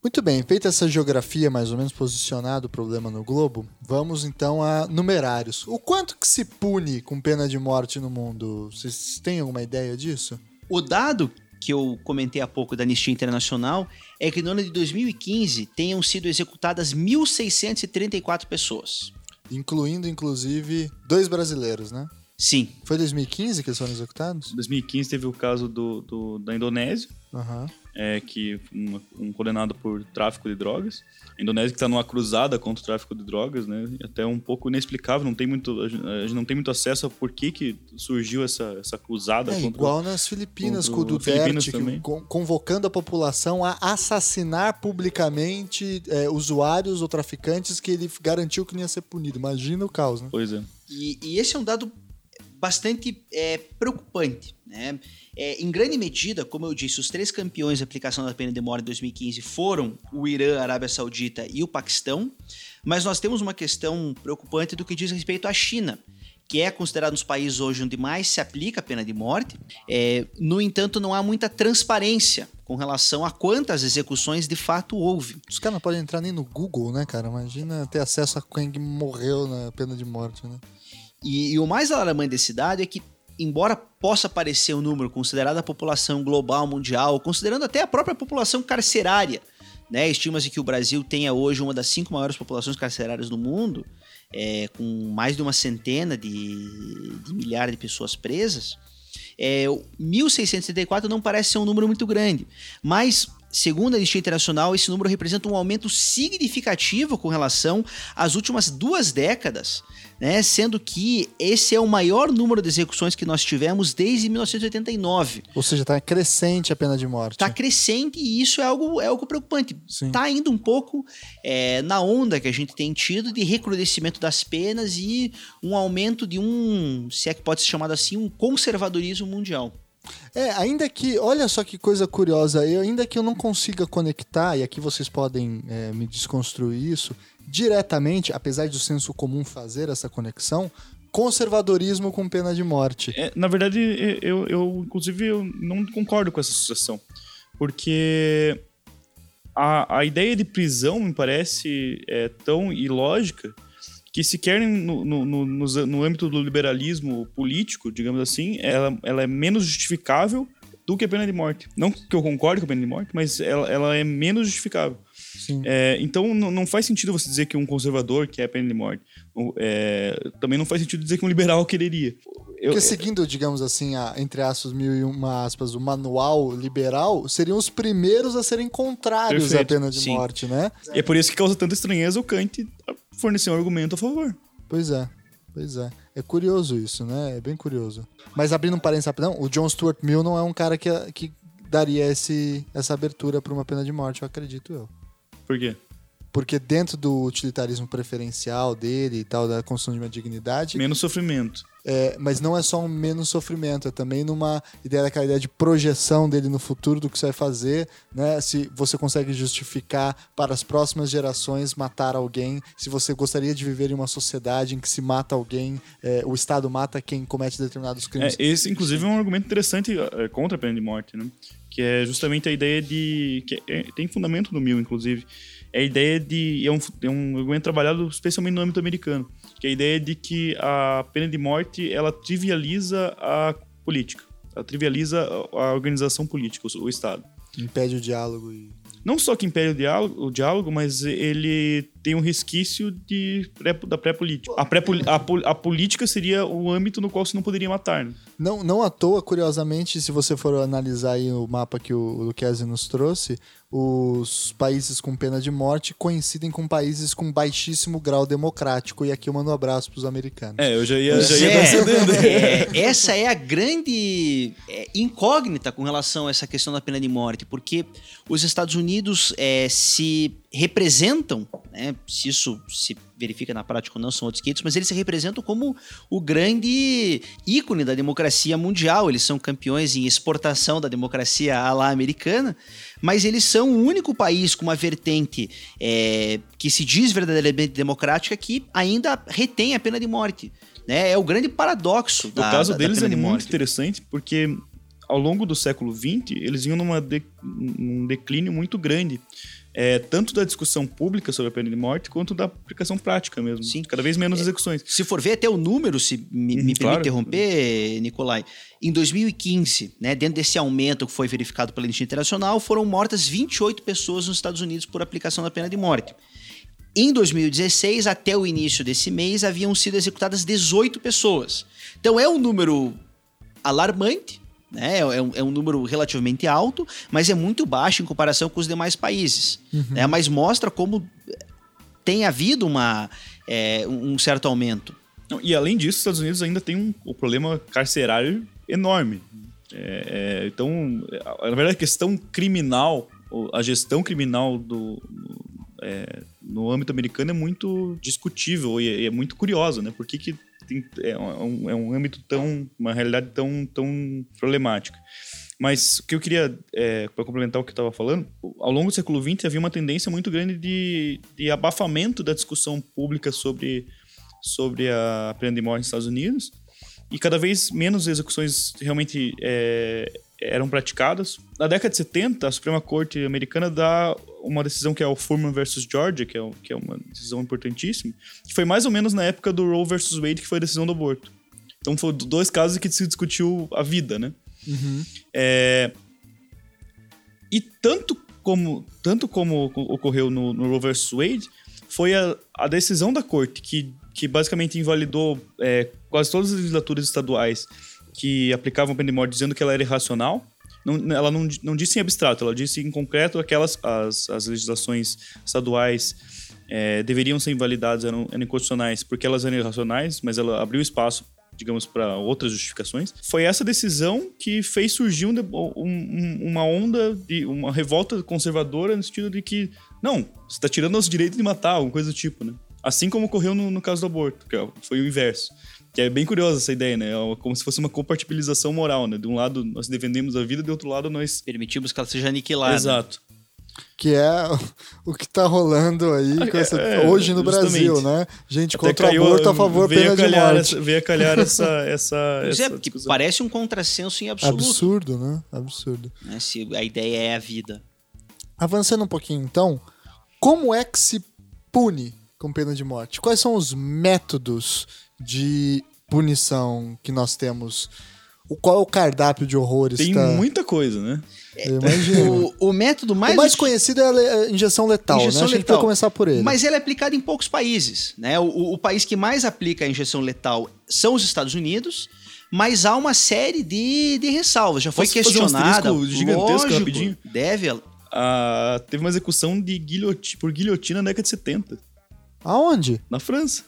Muito bem, feita essa geografia mais ou menos posicionado o problema no globo, vamos então a numerários. O quanto que se pune com pena de morte no mundo? Vocês têm alguma ideia disso? O dado que eu comentei há pouco da Anistia Internacional é que no ano de 2015 tenham sido executadas 1.634 pessoas. Incluindo, inclusive, dois brasileiros, né? Sim, Foi 2015 que eles foram executados? Em 2015 teve o caso do, do- da Indonésia, Aham. É, que um, um condenado por tráfico de drogas. A Indonésia que está numa cruzada contra o tráfico de drogas, né? E Até um pouco inexplicável, não tem muito, a gente não tem muito acesso a por que, que surgiu essa, essa cruzada É contra igual nas Filipinas com o Duterte, convocando a população a assassinar publicamente é, usuários ou traficantes que ele garantiu que não ia ser punido. Imagina o caos, né? Pois é. E, e esse é um dado bastante é, preocupante. Né? É, em grande medida, como eu disse, os três campeões da aplicação da pena de morte em 2015 foram o Irã, a Arábia Saudita e o Paquistão, mas nós temos uma questão preocupante do que diz respeito à China, que é considerado um dos países hoje onde mais se aplica a pena de morte. É, no entanto, não há muita transparência com relação a quantas execuções de fato houve. Os caras não podem entrar nem no Google, né, cara? Imagina ter acesso a quem morreu na pena de morte, né? E, e o mais alarmante desse dado é que, embora possa parecer um número considerado a população global, mundial, considerando até a própria população carcerária, né? Estima-se que o Brasil tenha hoje uma das cinco maiores populações carcerárias do mundo, é, com mais de uma centena de, de milhares de pessoas presas. É, o 1.634 não parece ser um número muito grande, mas segundo a Anistia Internacional, esse número representa um aumento significativo com relação às últimas duas décadas, né? sendo que esse é o maior número de execuções que nós tivemos desde 1989. Ou seja, tá crescente a pena de morte. Está crescente e isso é algo, é algo preocupante. Está indo um pouco é, na onda que a gente tem tido de recrudescimento das penas e um aumento de um, se é que pode ser chamado assim, um conservadorismo mundial. É, ainda que, olha só que coisa curiosa, eu, ainda que eu não consiga conectar, e aqui vocês podem é, me desconstruir isso, diretamente, apesar do senso comum fazer essa conexão, conservadorismo com pena de morte. É, na verdade, eu, eu, inclusive, eu não concordo com essa associação. Porque a, a ideia de prisão me parece é, tão ilógica que sequer no, no, no, no, âmbito do liberalismo político, digamos assim, ela, ela é menos justificável do que a pena de morte. Não que eu concorde com a pena de morte, mas ela, ela é menos justificável. Sim. É, então não, faz sentido você dizer que um conservador quer a pena de morte. É, também não faz sentido dizer que um liberal quereria. Eu- Porque seguindo, digamos assim, a, entre aspas, mil e uma aspas, o manual liberal, seriam os primeiros a serem contrários à Perfeito, pena de sim. morte, né? E é por isso que causa tanta estranheza o Kant fornecer um argumento a favor. Pois é. Pois é. É curioso isso, né? É bem curioso. Mas abrindo um parênteses rapidão, o John Stuart Mill não é um cara que, que daria esse, essa abertura para uma pena de morte, eu acredito eu. Por quê? Porque dentro do utilitarismo preferencial dele e tal, da construção de uma dignidade, Menos sofrimento. é, mas não é só um menos sofrimento, é também numa ideia daquela ideia de projeção dele no futuro do que você vai fazer, né? Se você consegue justificar para as próximas gerações matar alguém, se você gostaria de viver em uma sociedade em que se mata alguém, é, o Estado mata quem comete determinados É, crimes. esse, inclusive, é um argumento interessante é, contra a pena de morte, né? Que é justamente a ideia de. que é- tem fundamento no Mill, inclusive. É a ideia de. É um, é um argumento trabalhado especialmente no âmbito americano. Que é a ideia de que a pena de morte ela trivializa a política. Ela trivializa a organização política, o, o Estado. Impede o diálogo e. Não só que impede o diálogo, o diálogo mas ele tem um resquício de pré- da pré-política. A, pré a, a política seria o âmbito no qual você não poderia matar. Né? Não, não à toa, curiosamente, se você for analisar aí o mapa que o Luquezzi nos trouxe, os países com pena de morte coincidem com países com baixíssimo grau democrático. E aqui eu mando um abraço pros americanos. É, eu já ia, já ia é, concedendo. é, essa é a grande é, incógnita com relação a essa questão da pena de morte, porque os Estados Unidos é, se representam, né, se isso se verifica na prática ou não, são outros 500, mas eles se representam como o grande ícone da democracia mundial. Eles são campeões em exportação da democracia à lá americana, mas eles são o único país com uma vertente é, que se diz verdadeiramente democrática que ainda retém a pena de morte. Né? É o grande paradoxo O da, caso da- da deles pena é de muito interessante porque ao longo do século XX eles vinham numa de- num declínio muito grande. É, tanto da discussão pública sobre a pena de morte quanto da aplicação prática mesmo. Sim. Cada vez menos execuções. Se for ver até o número, se me, Uhum, me permite claro. interromper, Nicolai, em 2015, né, dentro desse aumento que foi verificado pela Anistia Internacional, foram mortas 28 pessoas nos Estados Unidos por aplicação da pena de morte. Em 2016, até o início desse mês, haviam sido executadas 18 pessoas. Então é um número alarmante, né? É um, é um número relativamente alto, mas é muito baixo em comparação com os demais países. né? Mas mostra como tem havido uma, é, um certo aumento. E além disso, os Estados Unidos ainda tem um, um problema carcerário enorme. É, é, então, a- na verdade, a questão criminal, a gestão criminal do, no, é, no âmbito americano é muito discutível e é, e é muito curiosa, né? Por que, que tem- é, um, é um âmbito tão, uma realidade tão, tão problemática. Mas o que eu queria, para complementar o que eu estava falando, ao longo do século XX havia uma tendência muito grande de, de abafamento da discussão pública sobre sobre a pena de morte nos Estados Unidos e cada vez menos execuções realmente é, eram praticadas. Na década de 70, a Suprema Corte americana dá uma decisão que é o Furman versus Georgia, que é, que é uma decisão importantíssima, que foi mais ou menos na época do Roe versus Wade, que foi a decisão do aborto. Então foram dois casos que se discutiu a vida, né? É, e tanto como, tanto como ocorreu no, no Roe vs. Wade, foi a, a decisão da corte que, que basicamente invalidou é, quase todas as legislaturas estaduais que aplicavam pena de morte dizendo que ela era irracional. Não, ela não, não disse em abstrato, ela disse em concreto aquelas as, as legislações estaduais é, deveriam ser invalidadas, eram, eram inconstitucionais porque elas eram irracionais, mas ela abriu espaço digamos, para outras justificações, foi essa decisão que fez surgir um, um, uma onda de uma revolta conservadora no sentido de que, não, você está tirando nosso direito de matar, alguma coisa do tipo, né? Assim como ocorreu no, no caso do aborto, que foi o inverso. Que é bem curiosa essa ideia, né? É como se fosse uma compartibilização moral, né? De um lado nós defendemos a vida, do outro lado nós... Permitimos que ela seja aniquilada. Exato. Que é o que tá rolando aí essa, é, hoje no justamente. Brasil, né? Gente Até contra caiu, aborto a favor pena de morte. Essa, veio a calhar essa... essa, pois essa é, porque parece um contrassenso em absoluto. Absurdo, né? Absurdo. Né? Se a ideia é a vida. Avançando um pouquinho, então, como é que se pune com pena de morte? Quais são os métodos de punição que nós temos? O, qual é o cardápio de horrores? Tem tá? muita coisa, né? Eu imagino. O, o método mais... O mais conhecido é a injeção letal, injeção né? A gente começar por ele. Mas ele é aplicado em poucos países, né? O, o, país que mais aplica a injeção letal são os Estados Unidos, mas há uma série de, de ressalvas. Já foi Posso questionada. Um gigantesco lógico, rapidinho? Deve. Ah, teve uma execução de guilhoti por guilhotina na década de 70. Aonde? Na França.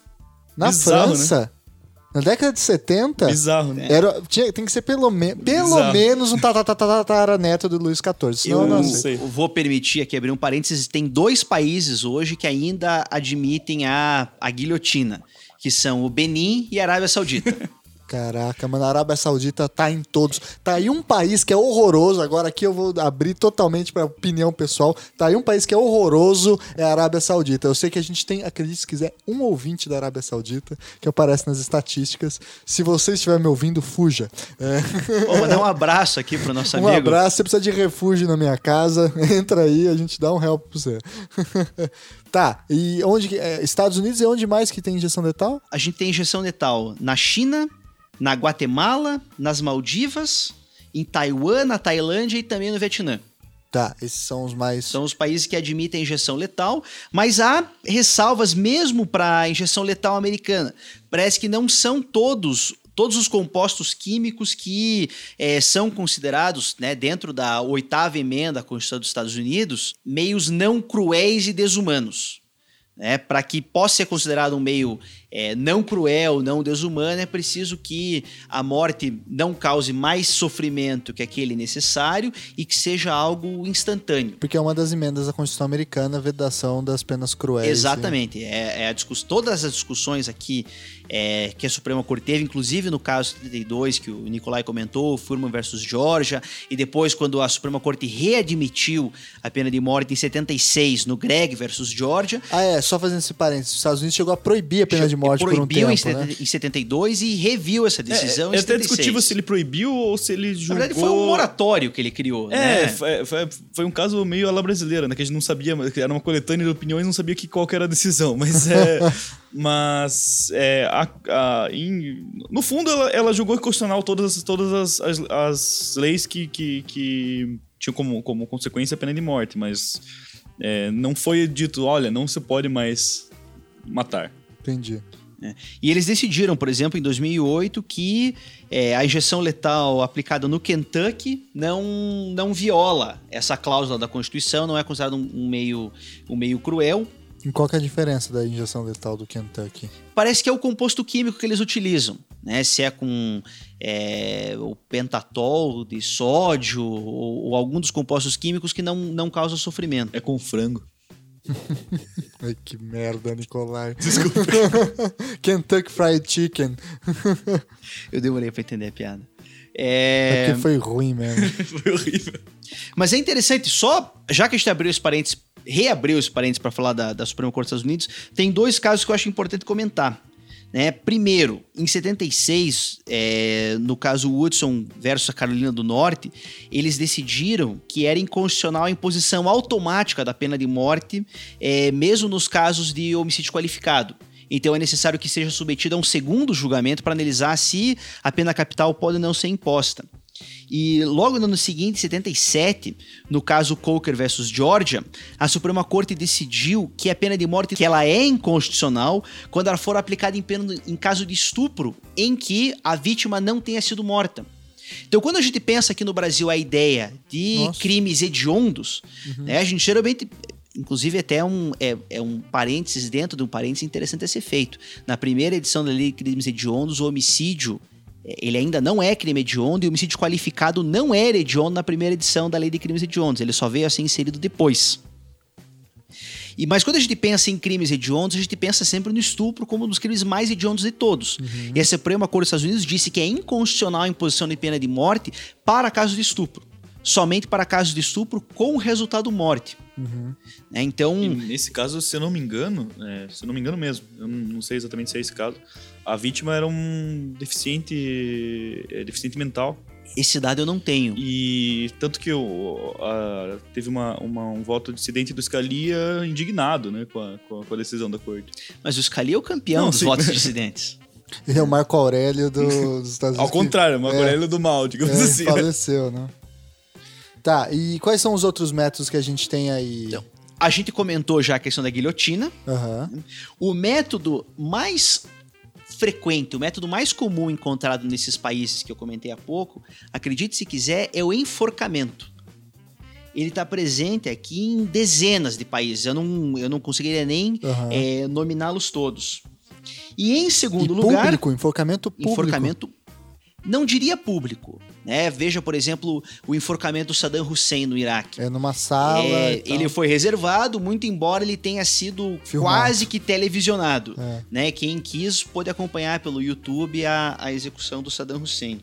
Na Bizarro, França? Né? Na década de 70, Bizarro, né? era, tinha, tem que ser pelo, me, pelo Bizarro. menos um tataraneto do Luiz XIV. Senão eu não sei. Eu vou permitir aqui abrir um parênteses. Tem dois países hoje que ainda admitem a, a guilhotina, que são o Benin e a Arábia Saudita. Caraca, mano, a Arábia Saudita tá em todos. Tá aí um país que é horroroso. Agora aqui eu vou abrir totalmente pra opinião pessoal. Tá aí um país que é horroroso, é a Arábia Saudita. Eu sei que a gente tem, acredite se quiser, um ouvinte da Arábia Saudita, que aparece nas estatísticas. Se você estiver me ouvindo, fuja. É, Vou mandar um abraço aqui pro nosso um amigo. abraço, você precisa de refúgio na minha casa, entra aí, a gente dá um help pra você. tá, e onde. é, Estados Unidos é onde mais que tem injeção letal? A gente tem injeção letal na China, na Guatemala, nas Maldivas, em Taiwan, na Tailândia e também no Vietnã. Tá, esses são os mais. São os países que admitem injeção letal, mas há ressalvas mesmo para a injeção letal americana. Parece que não são todos todos os compostos químicos que eh, são considerados, né, dentro da oitava emenda da Constituição dos Estados Unidos, meios não cruéis e desumanos. Né? Para que possa ser considerado um meio eh, não cruel, não desumano, é preciso que a morte não cause mais sofrimento que aquele necessário e que seja algo instantâneo. Porque é uma das emendas da Constituição Americana, a vedação das penas cruéis. Exatamente. É, é a discuss... Todas as discussões aqui é, que a Suprema Corte teve, inclusive no caso 32, que o Nicolai comentou, Furman versus Georgia, e depois quando a Suprema Corte readmitiu a pena de morte em 76 no Greg versus Georgia. Ah, é, só fazendo esse parênteses. Os Estados Unidos chegou a proibir a pena de morte por um proibiu tempo, em, né? em 72 e reviu essa decisão é, em é até 76. discutível se ele proibiu ou se ele Na julgou... verdade, foi um moratório que ele criou, É, né? foi, foi, foi um caso meio à la brasileira, né? Que a gente não sabia, que era uma coletânea de opiniões, não sabia que, qual que era a decisão. Mas é. mas é, a- a- em- no fundo, ela, ela julgou inconstitucional todas, as- todas as, as, as leis que, que, que tinham como, como consequência a pena de morte, mas é, não foi dito, olha, não se pode mais matar. Entendi. E eles decidiram, por exemplo, em 2008, que é, a injeção letal aplicada no Kentucky não, não viola essa cláusula da Constituição, não é considerado um, um meio, um meio cruel. E qual que é a diferença da injeção letal do Kentucky? Parece que é o composto químico que eles utilizam, né? Se é com é, o pentatol de sódio ou, ou algum dos compostos químicos que não, não causa sofrimento. É com frango. Ai, que merda, Nicolai. Desculpa. Kentucky Fried Chicken. Eu demorei para entender a piada. É É, porque foi ruim mesmo. Foi horrível. Mas é interessante, só já que a gente abriu esse parênteses, reabriu esse parênteses para falar da, da Suprema Corte dos Estados Unidos, tem dois casos que eu acho importante comentar. Né? Primeiro, em 76, é, no caso Woodson versus a Carolina do Norte, eles decidiram que era inconstitucional a imposição automática da pena de morte, é, mesmo nos casos de homicídio qualificado. Então é necessário que seja submetido a um segundo julgamento para analisar se a pena capital pode não ser imposta. E logo no ano seguinte, 77, no caso Coker versus Georgia, a Suprema Corte decidiu que a pena de morte que ela é inconstitucional quando ela for aplicada em, pena, em caso de estupro em que a vítima não tenha sido morta. Então, quando a gente pensa aqui no Brasil a ideia de Nossa. crimes hediondos, né, a gente geralmente Inclusive, até um, é, é um parênteses dentro de um parênteses interessante a ser feito. Na primeira edição da Lei de Crimes Hediondos, o homicídio ele ainda não é crime hediondo e o homicídio qualificado não era hediondo na primeira edição da Lei de Crimes Hediondos. Ele só veio a ser inserido depois. E, mas quando a gente pensa em crimes hediondos, a gente pensa sempre no estupro como um dos crimes mais hediondos de todos. E a Suprema Corte dos Estados Unidos disse que é inconstitucional a imposição de pena de morte para casos de estupro. Somente para casos de estupro com resultado morte. Né? Então, E nesse caso, se eu não me engano, é, se eu não me engano mesmo, eu não sei exatamente se é esse caso, a vítima era um deficiente, é, deficiente mental. esse dado eu não tenho. E tanto que o, a- teve uma, uma- um voto dissidente do Scalia indignado né, com, a, com a- com a decisão da corte. Mas o Scali é o campeão Não, dos sim. votos dissidentes. Ele é o Marco Aurélio do- dos Estados Unidos. Ao contrário, uma É. Aurélio do mal, digamos É, assim. né? faleceu, né? Tá, e quais são os outros métodos que a gente tem aí? Então. A gente comentou já a questão da guilhotina. Aham. O método mais frequente, o método mais comum encontrado nesses países que eu comentei há pouco, acredite se quiser, é o enforcamento. Ele está presente aqui em dezenas de países. Eu não, eu não conseguiria nem Aham. é, nominá-los todos. E em E segundo lugar, público, enforcamento público. enforcamento não diria público, né? Veja, por exemplo, o enforcamento do Saddam Hussein no Iraque. É numa sala. É, ele foi reservado, muito embora ele tenha sido Filmado. quase que televisionado. É. Né? Quem quis pôde acompanhar pelo YouTube a, a execução do Saddam Hussein.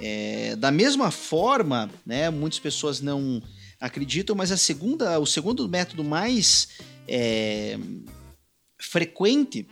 É, da mesma forma, né, muitas pessoas não acreditam, mas a segunda, o segundo método mais é, frequente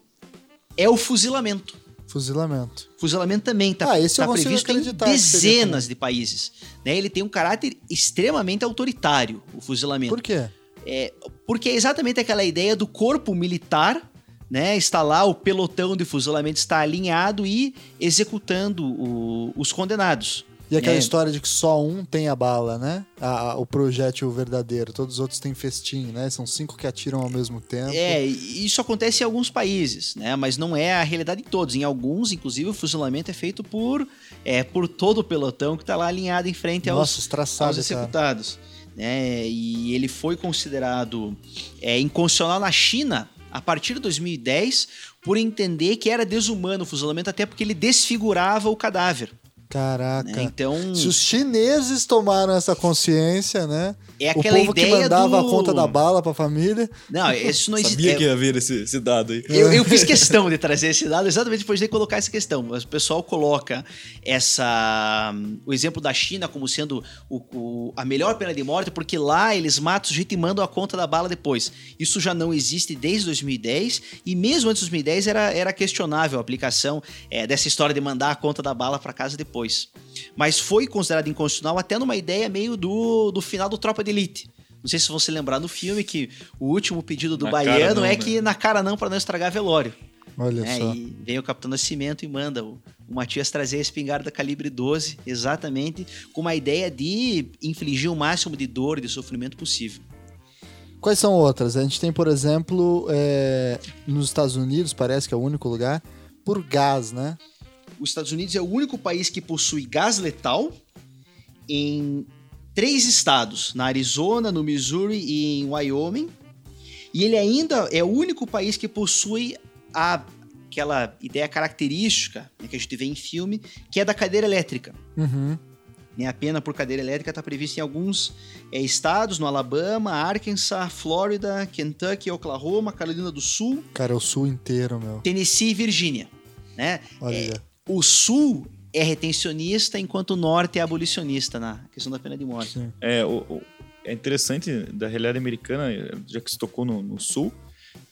é o fuzilamento. Fuzilamento. Fuzilamento também está Ah, consigo previsto em dezenas de países. Né? Ele tem um caráter extremamente autoritário, o fuzilamento. Por quê? É, porque é exatamente aquela ideia do corpo militar, né? Está lá, o pelotão de fuzilamento está alinhado e executando o- os condenados. E aquela É. história de que só um tem a bala, né? A- a- o projétil verdadeiro. Todos os outros têm festim, né? São cinco que atiram ao mesmo tempo. É, isso acontece em alguns países, né? Mas não é a realidade de todos. Em alguns, inclusive, o fuzilamento é feito por, é, por todo o pelotão que está lá alinhado em frente aos, Nossa, aos cara. executados. Né? E ele foi considerado é, inconstitucional na China a partir de 2010 por entender que era desumano o fuzilamento, até porque ele desfigurava o cadáver. Caraca. né? Então, Se os chineses tomaram essa consciência, né? é o aquela povo que ideia mandava do... a conta da bala pra família. Não, isso não existe. Sabia é- que ia vir esse, esse dado aí. Eu, eu fiz questão de trazer esse dado exatamente depois de colocar essa questão. O pessoal coloca essa o exemplo da China como sendo o- o- a melhor pena de morte, porque lá eles matam o sujeito e mandam a conta da bala depois. Isso já não existe desde 2010, e mesmo antes de 2010 era, era questionável a aplicação é, dessa história de mandar a conta da bala para casa depois. Mas foi considerado inconstitucional até numa ideia meio do, do final do Tropa de Elite. Não sei se vão se lembrar no filme que o último pedido do Na baiano não, é né? que na cara não para não estragar velório. Olha né? só. E vem o Capitão Nascimento e manda o, o Matias trazer a espingarda calibre 12, exatamente com uma ideia de infligir o máximo de dor e de sofrimento possível. Quais são outras? A gente tem, por exemplo, é, nos Estados Unidos, parece que é o único lugar, por gás, né? Os Estados Unidos é o único país que possui gás letal em três estados, na Arizona, no Missouri e em Wyoming. E ele ainda é o único país que possui a, aquela ideia característica né, que a gente vê em filme, que é da cadeira elétrica. Uhum. Né, A pena por cadeira elétrica está prevista em alguns é, estados, no Alabama, Arkansas, Flórida, Kentucky, Oklahoma, Carolina do Sul, Cara, o sul inteiro, meu. Tennessee e Virgínia. Né? Olha. O Sul é retencionista, enquanto o Norte é abolicionista na questão da pena de morte. Sim. É, o, o- é interessante da realidade americana, já que se tocou no, no sul,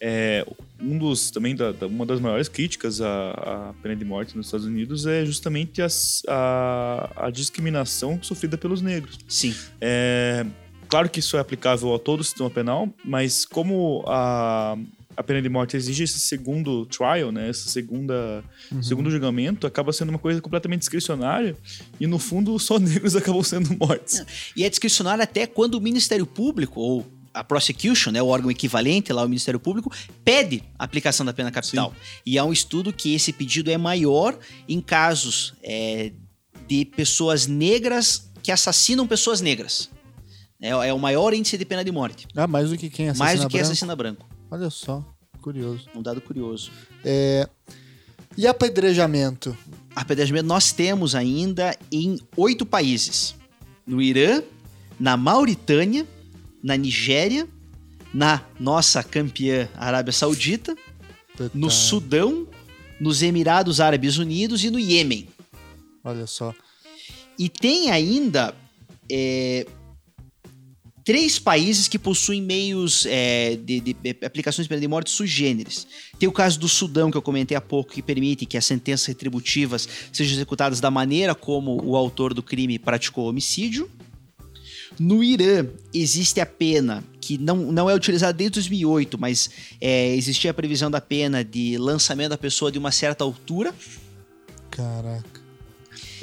é, um dos também da, da- uma das maiores críticas à, à pena de morte nos Estados Unidos é justamente as- a, a discriminação sofrida pelos negros. Sim. É, claro que isso é aplicável a todo o sistema penal, mas como a, a pena de morte exige esse segundo trial, né, essa segunda Uhum. segundo julgamento, acaba sendo uma coisa completamente discricionária e no fundo só negros acabam sendo mortos. E é discricionário até quando o Ministério Público, ou a prosecution, né, o órgão equivalente lá ao Ministério Público, pede a aplicação da pena capital. E há um estudo que esse pedido é maior em casos é, de pessoas negras que assassinam pessoas negras. É, é o maior índice de pena de morte. Ah, mais do que quem assassina mais do que branco? assassina branco. Olha só, curioso. Um dado curioso. É... E apedrejamento? Apedrejamento nós temos ainda em oito países: no Irã, na Mauritânia, na Nigéria, na nossa campeã Arábia Saudita, no Sudão, nos Emirados Árabes Unidos e no Iêmen. Olha só. E tem ainda é, três países que possuem meios é, de, de aplicações de pena de morte sui generis. Tem o caso do Sudão, que eu comentei há pouco, que permite que as sentenças retributivas sejam executadas da maneira como o autor do crime praticou o homicídio. No Irã, existe a pena, que não, não é utilizada desde 2008, mas é, existia a previsão da pena de lançamento da pessoa de uma certa altura. Caraca.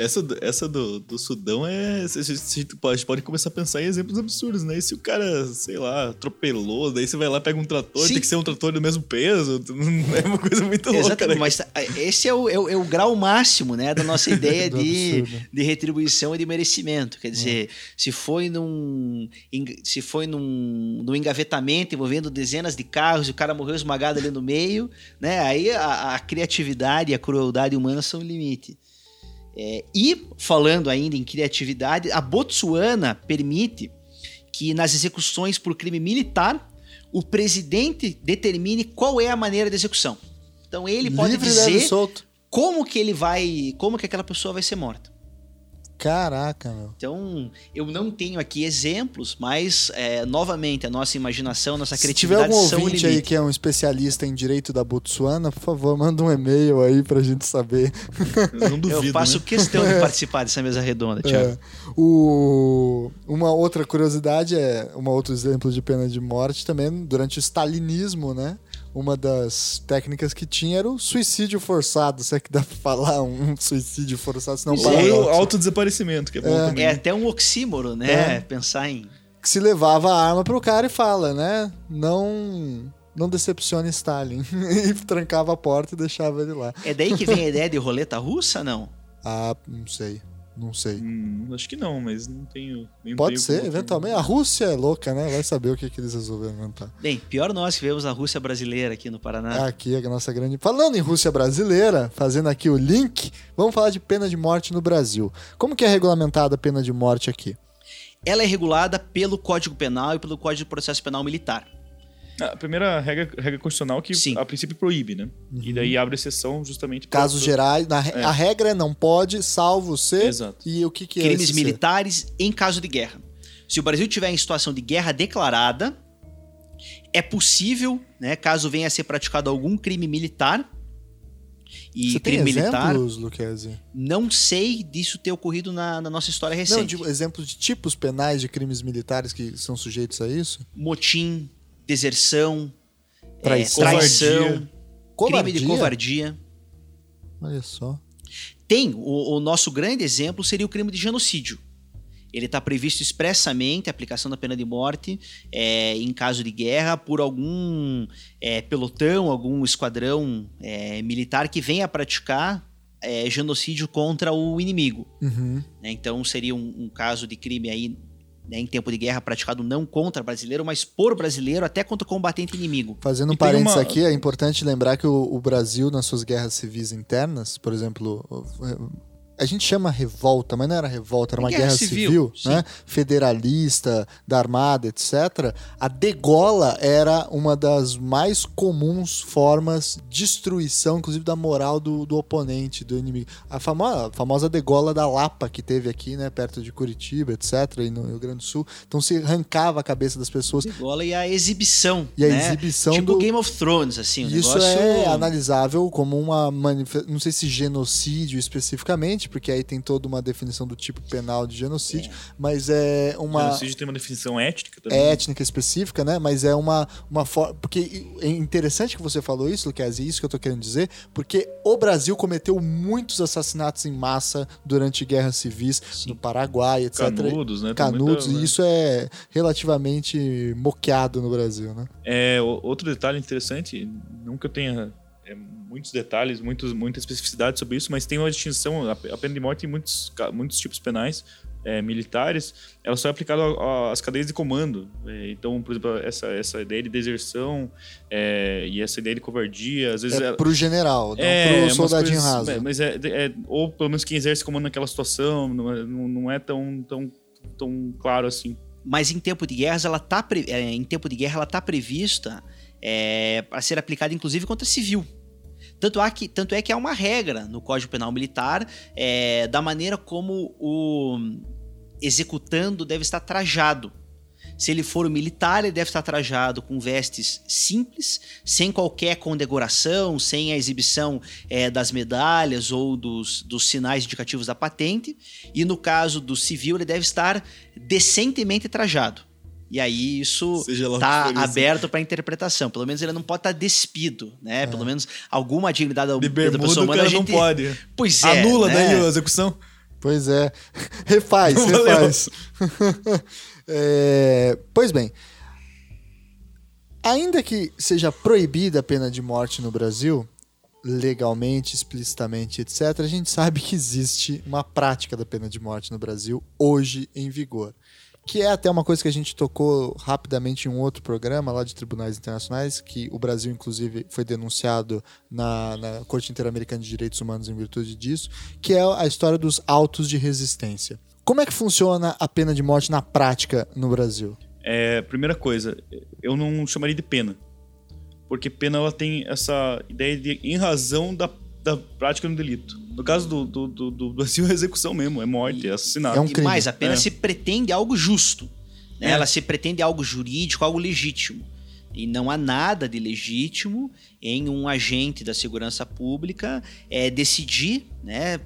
Essa, essa do, do Sudão é. A gente pode, pode começar a pensar em exemplos absurdos, né? E se o cara, sei lá, atropelou, daí você vai lá, pega um trator, Sim. tem que ser um trator do mesmo peso. É uma coisa muito louca. Exatamente, né? mas esse é o, é o, é, o, grau máximo, né, da nossa ideia de, de retribuição e de merecimento. Quer dizer, hum. se foi num. Se foi num, num engavetamento envolvendo dezenas de carros e o cara morreu esmagado ali no meio, né? Aí a, a criatividade e a crueldade humana são o limite. É, e, falando ainda em criatividade, a Botsuana permite que nas execuções por crime militar, o presidente determine qual é a maneira de execução. Então ele pode Livre dizer como que ele vai, como que aquela pessoa vai ser morta. Caraca, meu. Então, eu não tenho aqui exemplos, mas, é, novamente, a nossa imaginação, a nossa criatividade são Se tiver algum ouvinte aí que é um especialista em direito da Botsuana, por favor, manda um e-mail aí pra gente saber. Eu não duvido, Eu faço né? questão de participar dessa mesa redonda, Thiago. É. O... Uma outra curiosidade é, um outro exemplo de pena de morte também, durante o stalinismo, né? Uma das técnicas que tinha era o suicídio forçado. Será que dá pra falar um suicídio forçado? Senão Ou o autodesaparecimento, que é bom é. também. É até um oxímoro, né? É. Pensar em. Que se levava a arma pro cara e fala, né? Não. Não decepcione Stalin. e trancava a porta e deixava ele lá. É daí que vem a ideia de roleta russa, não? Ah, não sei. Não sei. Hum, acho que não, mas não tenho. Pode ser, eventualmente. A Rússia é louca, né? Vai saber o que, que eles resolveram inventar. Bem, pior nós que vemos a Rússia brasileira aqui no Paraná. Aqui, a nossa grande. Falando em Rússia brasileira, fazendo aqui o link, vamos falar de pena de morte no Brasil. Como que é regulamentada a pena de morte aqui? Ela é regulada pelo Código Penal e pelo Código de Processo Penal Militar. A primeira regra, regra constitucional que Sim. a princípio proíbe, né? Uhum. E daí abre exceção justamente Casos pra... gerais. Na, é. A regra é não pode, salvo ser. Exato. E o que, que é Crimes militares ser? em caso de guerra. Se o Brasil tiver em situação de guerra declarada, é possível, né, caso venha a ser praticado algum crime militar. E Você crime tem exemplos, militar. Luquezzi? Não sei disso ter ocorrido na, na nossa história recente. Não, de, exemplos de tipos penais de crimes militares que são sujeitos a isso? Motim, deserção, traição, é, traição crime de covardia. Olha só. Tem, o, o, nosso grande exemplo seria o crime de genocídio. Ele está previsto expressamente a aplicação da pena de morte é, em caso de guerra por algum é, pelotão, algum esquadrão é, militar que venha a praticar é, genocídio contra o inimigo. Uhum. Então seria um, um caso de crime aí né, em tempo de guerra praticado não contra brasileiro, mas por brasileiro, até contra o combatente inimigo. Fazendo um parênteses uma... aqui, é importante lembrar que o, o Brasil, nas suas guerras civis internas, por exemplo, a gente chama revolta, mas não era revolta, era uma guerra, guerra civil, civil né? Federalista, da armada, etc. A degola era uma das mais comuns formas de destruição, inclusive da moral do, do oponente, do inimigo. A famosa, a famosa degola da Lapa que teve aqui, né, perto de Curitiba, etc, e no Rio Grande do Sul. Então se arrancava a cabeça das pessoas. A degola e a exibição, E a né? exibição tipo do... Game of Thrones, assim, Isso negócio... é analisável como uma manifestação, não sei se genocídio especificamente, porque aí tem toda uma definição do tipo penal de genocídio, é. mas é uma. Genocídio tem uma definição étnica também. Étnica específica, né? Mas é uma, uma forma. Porque é interessante que você falou isso, Luquez, e isso que eu tô querendo dizer, porque o Brasil cometeu muitos assassinatos em massa durante guerras civis Sim. no Paraguai, etc. Canudos, né? Canudos, e isso é relativamente moqueado no Brasil, né? É, outro detalhe interessante, nunca tenha é, muitos detalhes, muitos, muita especificidade sobre isso, mas tem uma distinção. A pena de morte tem muitos, muitos tipos penais é, militares, ela só é aplicada às cadeias de comando. É, então, por exemplo, essa, essa ideia de deserção é, e essa ideia de covardia, às vezes. É ela... pro general, não é, pro soldadinho coisas, raso. É, mas é, é, ou pelo menos quem exerce comando naquela situação, não é, não, é tão, tão, tão claro assim. Mas em tempo de guerras, ela tá pre... em tempo de guerra, ela está prevista é, para ser aplicada, inclusive, contra civil. Tanto, há que, tanto é que há uma regra no Código Penal Militar é, da maneira como o executando deve estar trajado. Se ele for militar, ele deve estar trajado com vestes simples, sem qualquer condecoração, sem a exibição é, das medalhas ou dos, dos sinais indicativos da patente. E no caso do civil, ele deve estar decentemente trajado. E aí isso está aberto para interpretação. Pelo menos ele não pode estar tá despido, né? É. Pelo menos alguma dignidade de bermuda, da pessoa humana a gente... não pode. Pois é. Anula né? daí a execução. Pois é. Refaz, Valeu. refaz. É, pois bem. Ainda que seja proibida a pena de morte no Brasil, legalmente, explicitamente, etc., a gente sabe que existe uma prática da pena de morte no Brasil hoje em vigor. Que é até uma coisa que a gente tocou rapidamente em um outro programa lá de tribunais internacionais, que o Brasil, inclusive, foi denunciado na, na Corte Interamericana de Direitos Humanos em virtude disso, que é a história dos autos de resistência. Como é que funciona a pena de morte na prática no Brasil? É, primeira coisa, eu não chamaria de pena. Porque pena ela tem essa ideia de em razão da, da prática do delito. No caso do, do, do, do Brasil, é execução mesmo, é morte, é assassinato. É um e crime. mais, apenas É. se pretende algo justo. né? É. Ela se pretende algo jurídico, algo legítimo. E não há nada de legítimo em um agente da segurança pública é, decidir né,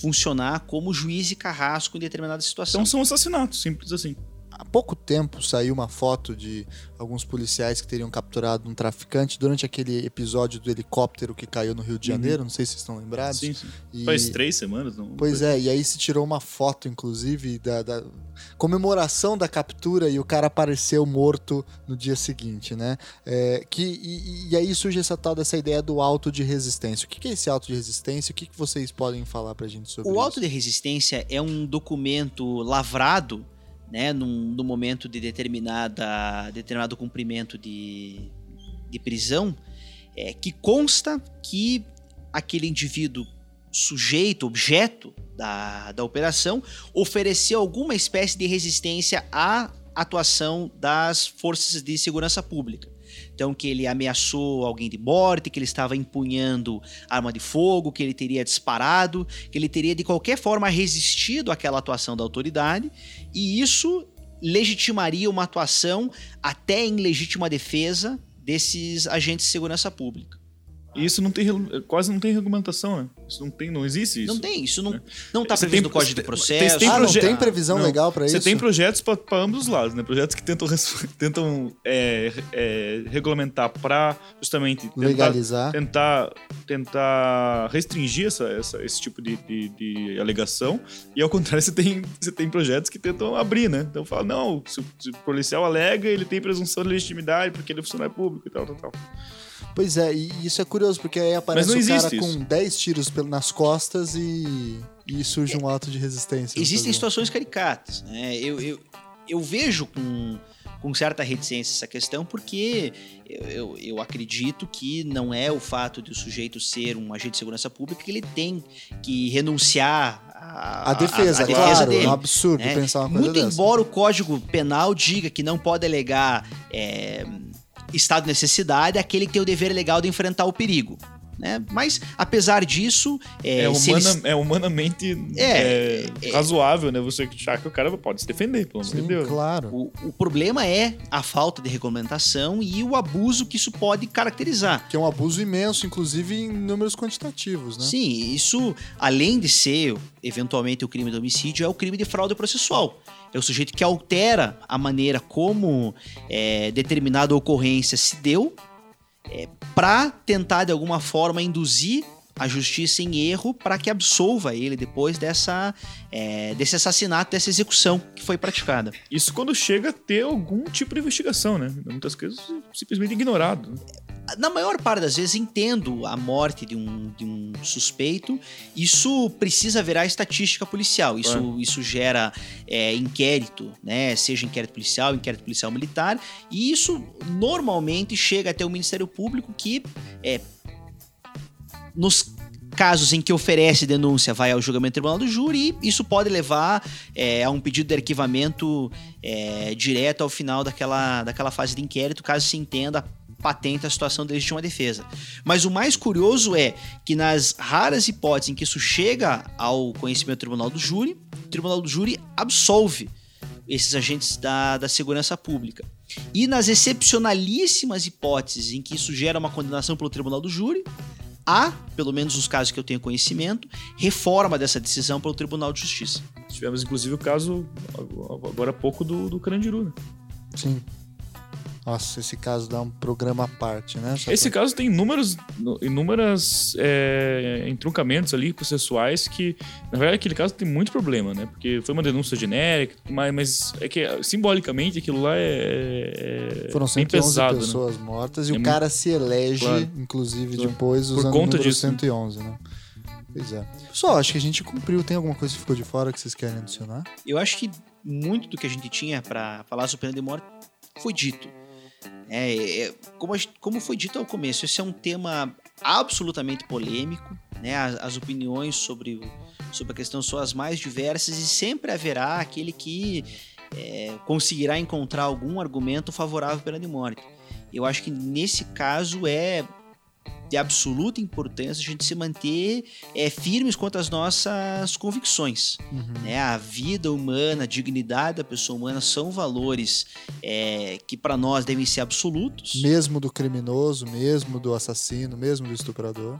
funcionar como juiz e carrasco em determinada situação. Então são assassinatos, simples assim. Há pouco tempo saiu uma foto de alguns policiais que teriam capturado um traficante durante aquele episódio do helicóptero que caiu no Rio de Janeiro. Não sei se vocês estão lembrados. Sim, sim. E- Faz três semanas, não? Pois é, e aí se tirou uma foto, inclusive, da, da comemoração da captura e o cara apareceu morto no dia seguinte, né? É, que, e, e aí surge essa tal dessa ideia do auto de resistência. O que é esse auto de resistência? O que, vocês podem falar pra gente sobre O isso? auto de resistência é um documento lavrado, né, num, no momento de determinada, determinado cumprimento de, de prisão, é, que consta que aquele indivíduo sujeito, objeto da, da operação, ofereceu alguma espécie de resistência à atuação das forças de segurança pública. Então, que ele ameaçou alguém de morte, que ele estava empunhando arma de fogo, que ele teria disparado, que ele teria de qualquer forma resistido àquela atuação da autoridade, e isso legitimaria uma atuação até em legítima defesa desses agentes de segurança pública. E isso não tem, quase não tem regulamentação, né? Isso não tem, não existe isso. Não tem, isso não, não tá Você previsto tem- no Código de tem- Processo. tem ah, não tem previsão Não. legal Você isso? tem projetos para ambos os lados, né? Projetos que tentam, tentam é, é, regulamentar para justamente tentar, Legalizar. tentar, tentar restringir essa, essa- esse tipo de, de- de alegação. E ao contrário, você tem, você tem projetos que tentam abrir, né? Então fala, não, se o, se o policial alega, ele tem presunção de legitimidade porque ele é funcionário público e tal, tal, tal. Pois é, e isso é curioso, porque aí aparece o cara com isso. 10 tiros nas costas e, e surge um ato de resistência. Existem situações caricatas. Né? Eu, eu, eu vejo com, com certa reticência essa questão, porque eu, eu, eu acredito que não é o fato de o sujeito ser um agente de segurança pública que ele tem que renunciar à A defesa, a, a claro. defesa É dele. um absurdo né? pensar uma coisa Muito dessa. embora o Código Penal diga que não pode alegar é, estado de necessidade, é aquele que tem o dever legal de enfrentar o perigo. Né? Mas, apesar disso, é, É, humana- eles- é humanamente É, é, é. razoável, né? Você achar que o cara pode se defender, pelo amor de Deus. claro. O, o problema é a falta de regulamentação e o abuso que isso pode caracterizar. Que é um abuso imenso, inclusive em números quantitativos, né? Sim, isso, além de ser eventualmente o crime de homicídio, é o crime de fraude processual. É o sujeito que altera a maneira como é, determinada ocorrência se deu para tentar, de alguma forma, induzir a justiça em erro para que absolva ele depois dessa, é, desse assassinato, dessa execução que foi praticada. Isso quando chega a ter algum tipo de investigação, né? Muitas coisas simplesmente ignorado. Na maior parte das vezes entendo a morte de um, de um suspeito. Isso precisa virar estatística policial. Isso, isso gera é, inquérito, né? Seja inquérito policial, inquérito policial militar. E isso normalmente chega até o Ministério Público que é, nos casos em que oferece denúncia vai ao julgamento do tribunal do júri e isso pode levar é, a um pedido de arquivamento é, direto ao final daquela, daquela fase de inquérito, caso se entenda patente a situação de legítima defesa. Mas o mais curioso é que nas raras hipóteses em que isso chega ao conhecimento do tribunal do júri, o tribunal do júri absolve esses agentes da, da segurança pública. E nas excepcionalíssimas hipóteses em que isso gera uma condenação pelo tribunal do júri, há, pelo menos nos casos que eu tenho conhecimento, reforma dessa decisão pelo Tribunal de Justiça. Tivemos, inclusive, o caso agora há pouco do, do Carandiru, né? Sim. Nossa, esse caso dá um programa à parte, né? Só Esse pra- caso tem inúmeros, inúmeras é, entroncamentos ali processuais que, na verdade, aquele caso tem muito problema, né? Porque foi uma denúncia genérica, mas, mas é que simbolicamente aquilo lá é, é Foram bem 111 pesado, né? pessoas mortas e É o muito- cara se elege, Claro. inclusive, Claro. depois Por usando conta o número disso, né? 111, né? Pois é. Pessoal, acho que a gente cumpriu. Tem alguma coisa que ficou de fora que vocês querem adicionar? Eu acho que muito do que a gente tinha para falar sobre pena de morte foi dito. É, é, como, como foi dito ao começo, esse é um tema absolutamente polêmico. Né? As, as opiniões sobre, sobre a questão são as mais diversas e sempre haverá aquele que é, conseguirá encontrar algum argumento favorável à pena de morte. Eu acho que nesse caso é de absoluta importância a gente se manter é, firmes quanto às nossas convicções né? A vida humana, a dignidade da pessoa humana são valores é, que para nós devem ser absolutos. Mesmo do criminoso, mesmo do assassino, mesmo do estuprador.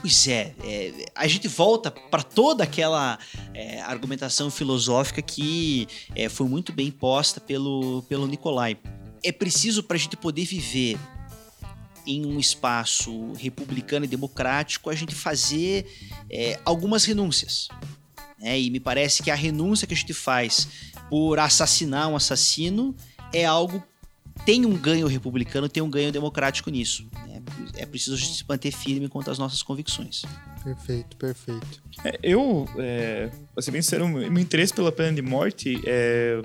Pois é, é, a gente volta para toda aquela é, argumentação filosófica que é, foi muito bem posta pelo, pelo Nicolai. É preciso para a gente poder viver em um espaço republicano e democrático a gente fazer é, algumas renúncias. né? E me parece que a renúncia que a gente faz por assassinar um assassino é algo tem um ganho republicano, tem um ganho democrático nisso. né? É preciso a gente se manter firme quanto às nossas convicções. Perfeito, perfeito. É, eu, é, pra ser bem sincero, meu interesse pela pena de morte é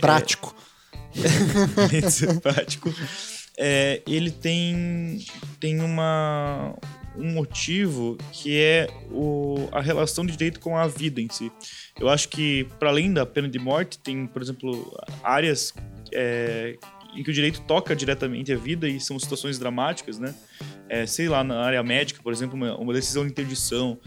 Prático. bem simpático. É, ele tem, tem uma, um motivo que é o, a relação de direito com a vida em si. Eu acho que, para além da pena de morte, tem, por exemplo, áreas é, em que o direito toca diretamente a vida e são situações dramáticas, né? É, sei lá, na área médica, por exemplo, uma, uma decisão de interdição,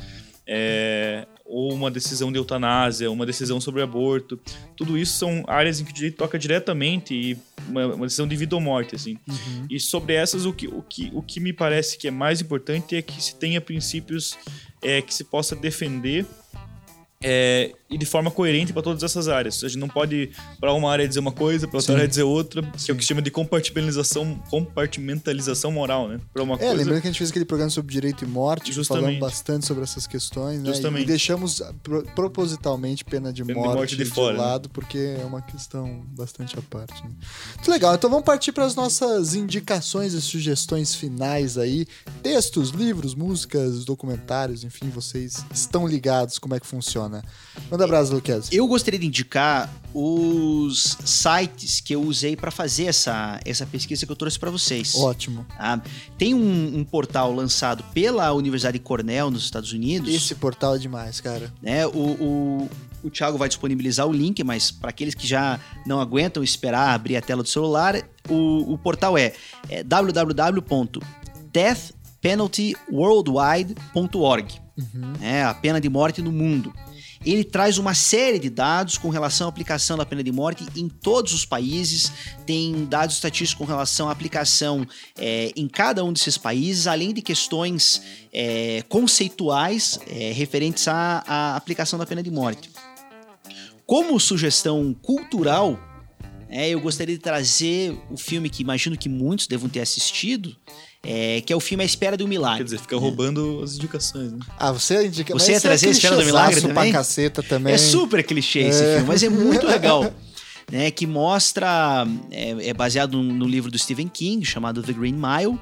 é, ou uma decisão de eutanásia, uma decisão sobre aborto. Tudo isso são áreas em que o direito toca diretamente e uma, uma decisão de vida ou morte, assim. Uhum. E sobre essas, o que, o, que, o que me parece que é mais importante é que se tenha princípios é, que se possa defender é, e de forma coerente para todas essas áreas. A gente não pode, para uma área, dizer uma coisa, para outra Sim. área, dizer outra, que é o que chama de compartimentalização, compartimentalização moral, né? Para uma É, coisa. lembrando que a gente fez aquele programa sobre direito e morte, Justamente. falando bastante sobre essas questões, né? Justamente. E deixamos pro- propositalmente pena de Pena de morte, morte de de, fora, né? lado, porque é uma questão bastante à parte. Né? Muito legal, então vamos partir para as nossas indicações e sugestões finais aí. Textos, livros, músicas, documentários, enfim, vocês estão ligados como é que funciona. Manda abraço, Luquez. Eu gostaria de indicar os sites que eu usei para fazer essa, essa pesquisa que eu trouxe para vocês. Ótimo. tá? Tem um, um portal lançado pela Universidade de Cornell nos Estados Unidos. Esse portal é demais, cara. né? O, o, o Thiago vai disponibilizar o link, mas para aqueles que já não aguentam esperar abrir a tela do celular, o, o portal é, é www.deathpenaltyworldwide.org. É a pena de morte no mundo. Ele traz uma série de dados com relação à aplicação da pena de morte em todos os países. Tem dados estatísticos com relação à aplicação é, em cada um desses países, além de questões é, conceituais é, referentes à, à aplicação da pena de morte. Como sugestão cultural, é, eu gostaria de trazer o filme que imagino que muitos devam ter assistido, é, que é o filme A Espera do Milagre. Quer dizer, fica roubando as indicações, né? Ah, você indica. Você ia trazer a Esfera do Milagre também? pra caceta também. É super clichê esse É. filme, mas é muito legal. Né, que mostra. É, é baseado no, no livro do Stephen King, chamado The Green Mile,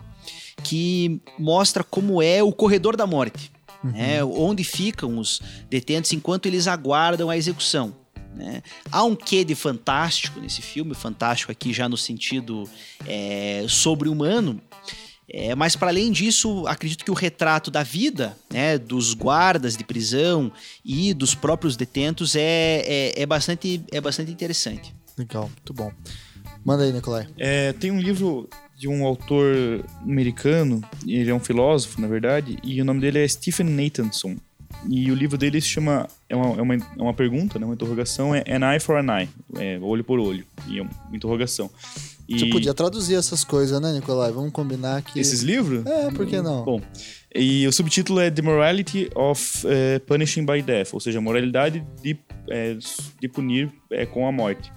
que mostra como é o corredor da morte. né, onde ficam os detentos enquanto eles aguardam a execução. né. Há um quê de fantástico nesse filme, fantástico aqui já no sentido é, sobre-humano, é, mas para além disso, acredito que o retrato da vida, né, dos guardas de prisão e dos próprios detentos é, é, é bastante, é bastante interessante. Legal, muito bom. Manda aí, Nicolai. É, tem um livro de um autor americano, ele é um filósofo, na verdade, e o nome dele é Stephen Nathanson. E o livro dele se chama. É uma, é uma, é uma pergunta, né? Uma interrogação, é An Eye for an Eye, é, olho por olho. E é uma interrogação. E Você podia traduzir essas coisas, né, Nicolai? Vamos combinar que. esses livros? É, por que não? Bom, e o subtítulo é The Morality of eh, Punishing by Death, ou seja, a moralidade de, eh, de punir eh, com a morte.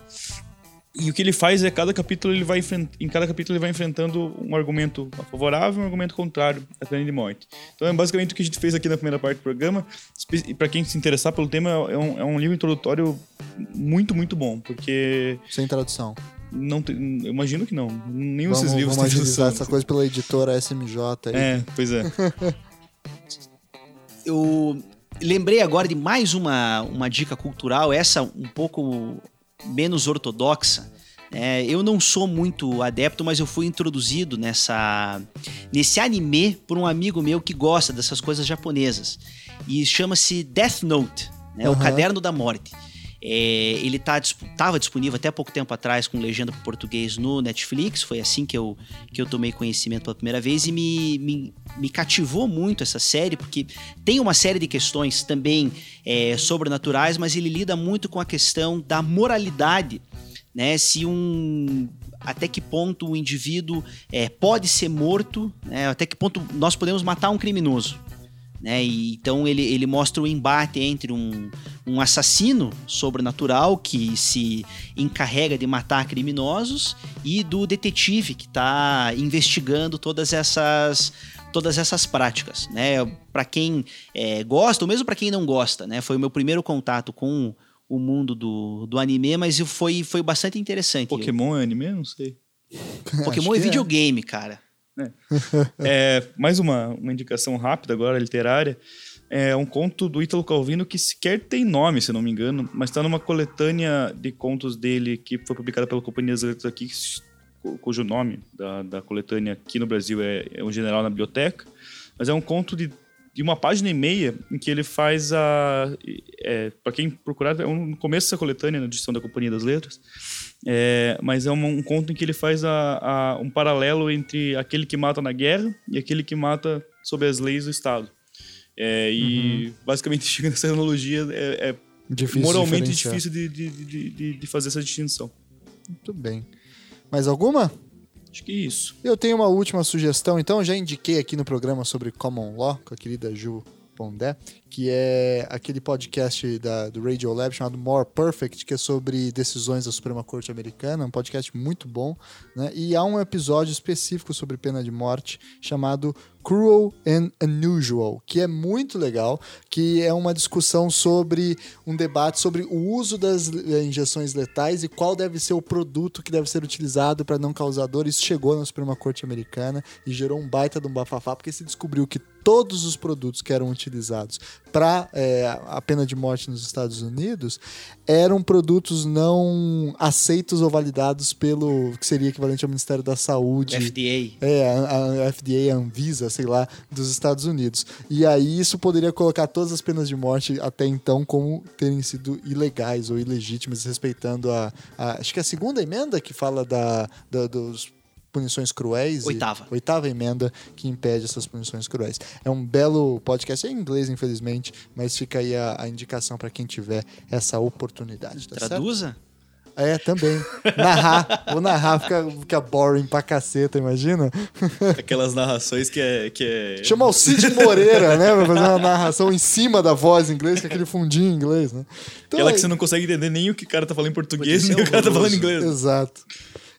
E o que ele faz é cada capítulo ele vai em cada capítulo ele vai enfrentando um argumento favorável e um argumento contrário à pena de morte. Então é basicamente o que a gente fez aqui na primeira parte do programa. E para quem se interessar pelo tema, é um, é um livro introdutório muito, muito bom, porque Sem tradução. não eu imagino que não. Nenhum Vamos, desses livros vamos tem agilizar tradução. essa coisa pela editora SMJ aí. É, pois é. Eu lembrei agora de mais uma, uma dica cultural, essa um pouco menos ortodoxa. né? eu não sou muito adepto, mas eu fui introduzido nessa nesse anime por um amigo meu que gosta dessas coisas japonesas. E chama-se Death Note, né? o Aham. Caderno da Morte. É, ele tá, tava disponível até pouco tempo atrás com legenda para português no Netflix. Foi assim que eu, que eu tomei conhecimento pela primeira vez e me, me, me cativou muito essa série, porque tem uma série de questões também é, sobrenaturais, mas ele lida muito com a questão da moralidade, né? Se um. Até que ponto o indivíduo é, pode ser morto, né? até que ponto nós podemos matar um criminoso. Né? E, então ele, ele mostra o embate entre um, um assassino sobrenatural que se encarrega de matar criminosos e do detetive que está investigando todas essas todas essas práticas, né? Para quem é, gosta ou mesmo para quem não gosta, né? Foi o meu primeiro contato com o mundo do, do anime, mas foi, foi bastante interessante. Pokémon é anime? Não sei. Pokémon Acho é que é. videogame, cara. É, mais uma, uma indicação rápida agora, literária. É um conto do Ítalo Calvino que sequer tem nome, se não me engano, mas está numa coletânea de contos dele que foi publicada pela Companhia das Letras aqui, cu- cujo nome da, da coletânea aqui no Brasil é, é Um General na Biblioteca. Mas é um conto de, de uma página e meia em que ele faz a. É, Para quem procurar, é um, no começo dessa coletânea, na edição da Companhia das Letras. É, mas é um, um conto em que ele faz a, a- um paralelo entre aquele que mata na guerra e aquele que mata sob as leis do Estado. É, e basicamente chega nessa analogia, é, é Difícil moralmente difícil de, de, de, de- de fazer essa distinção. Muito bem. Mais alguma? Acho que é isso. Eu tenho uma última sugestão, então já indiquei aqui no programa sobre Common Law, com a querida Ju Pondé, que é aquele podcast da, do Radio Lab chamado More Perfect, que é sobre decisões da Suprema Corte Americana, um podcast muito bom, né? E há um episódio específico sobre pena de morte chamado Cruel and Unusual, que é muito legal, que é uma discussão sobre um debate sobre o uso das injeções letais e qual deve ser o produto que deve ser utilizado para não causar dor. Isso chegou na Suprema Corte Americana e gerou um baita de um bafafá, porque se descobriu que todos os produtos que eram utilizados para a pena de morte nos Estados Unidos eram produtos não aceitos ou validados pelo que seria equivalente ao Ministério da Saúde. FDA. É, a, a FDA, a Anvisa, sei lá, dos Estados Unidos. E aí isso poderia colocar todas as penas de morte até então como terem sido ilegais ou ilegítimas, respeitando a, a- acho que é a segunda emenda que fala da, da- dos punições cruéis. e- Oitava. oitava emenda que impede essas punições cruéis. É um belo podcast, é em inglês, infelizmente, mas fica aí a, a indicação para quem tiver essa oportunidade. Tá certo? Traduza? É, também. Narrar. Vou narrar, fica, fica boring pra caceta, imagina? Aquelas narrações que é. Que é... Chamar o Cid Moreira, né? Pra fazer uma narração em cima da voz em inglês, com aquele fundinho em inglês, né? Então, Aquela é- que você não consegue entender nem o que o cara tá falando em português, nem o cara tá falando em inglês. Exato.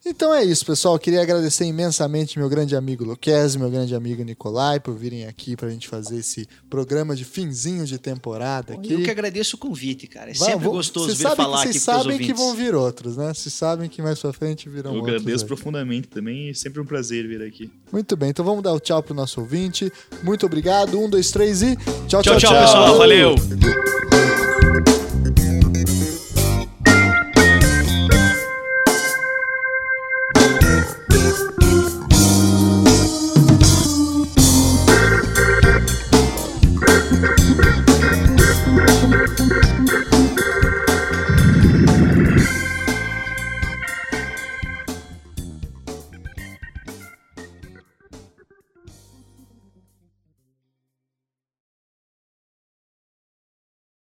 Então é isso, pessoal. Queria agradecer imensamente meu grande amigo Luquezzi, meu grande amigo Nicolai, por virem aqui pra gente fazer esse programa de finzinho de temporada aqui. Eu que agradeço o convite, cara. É Vai, sempre vou- gostoso vocês vir sabem falar que, aqui Vocês sabem que vão vir outros, né? Vocês sabem que mais pra frente virão Eu outros. agradeço aí. profundamente também, é sempre um prazer vir aqui. Muito bem, então vamos dar o tchau pro nosso ouvinte. Muito obrigado. Um, dois, três e. Tchau, Tchau, tchau, pessoal. Valeu.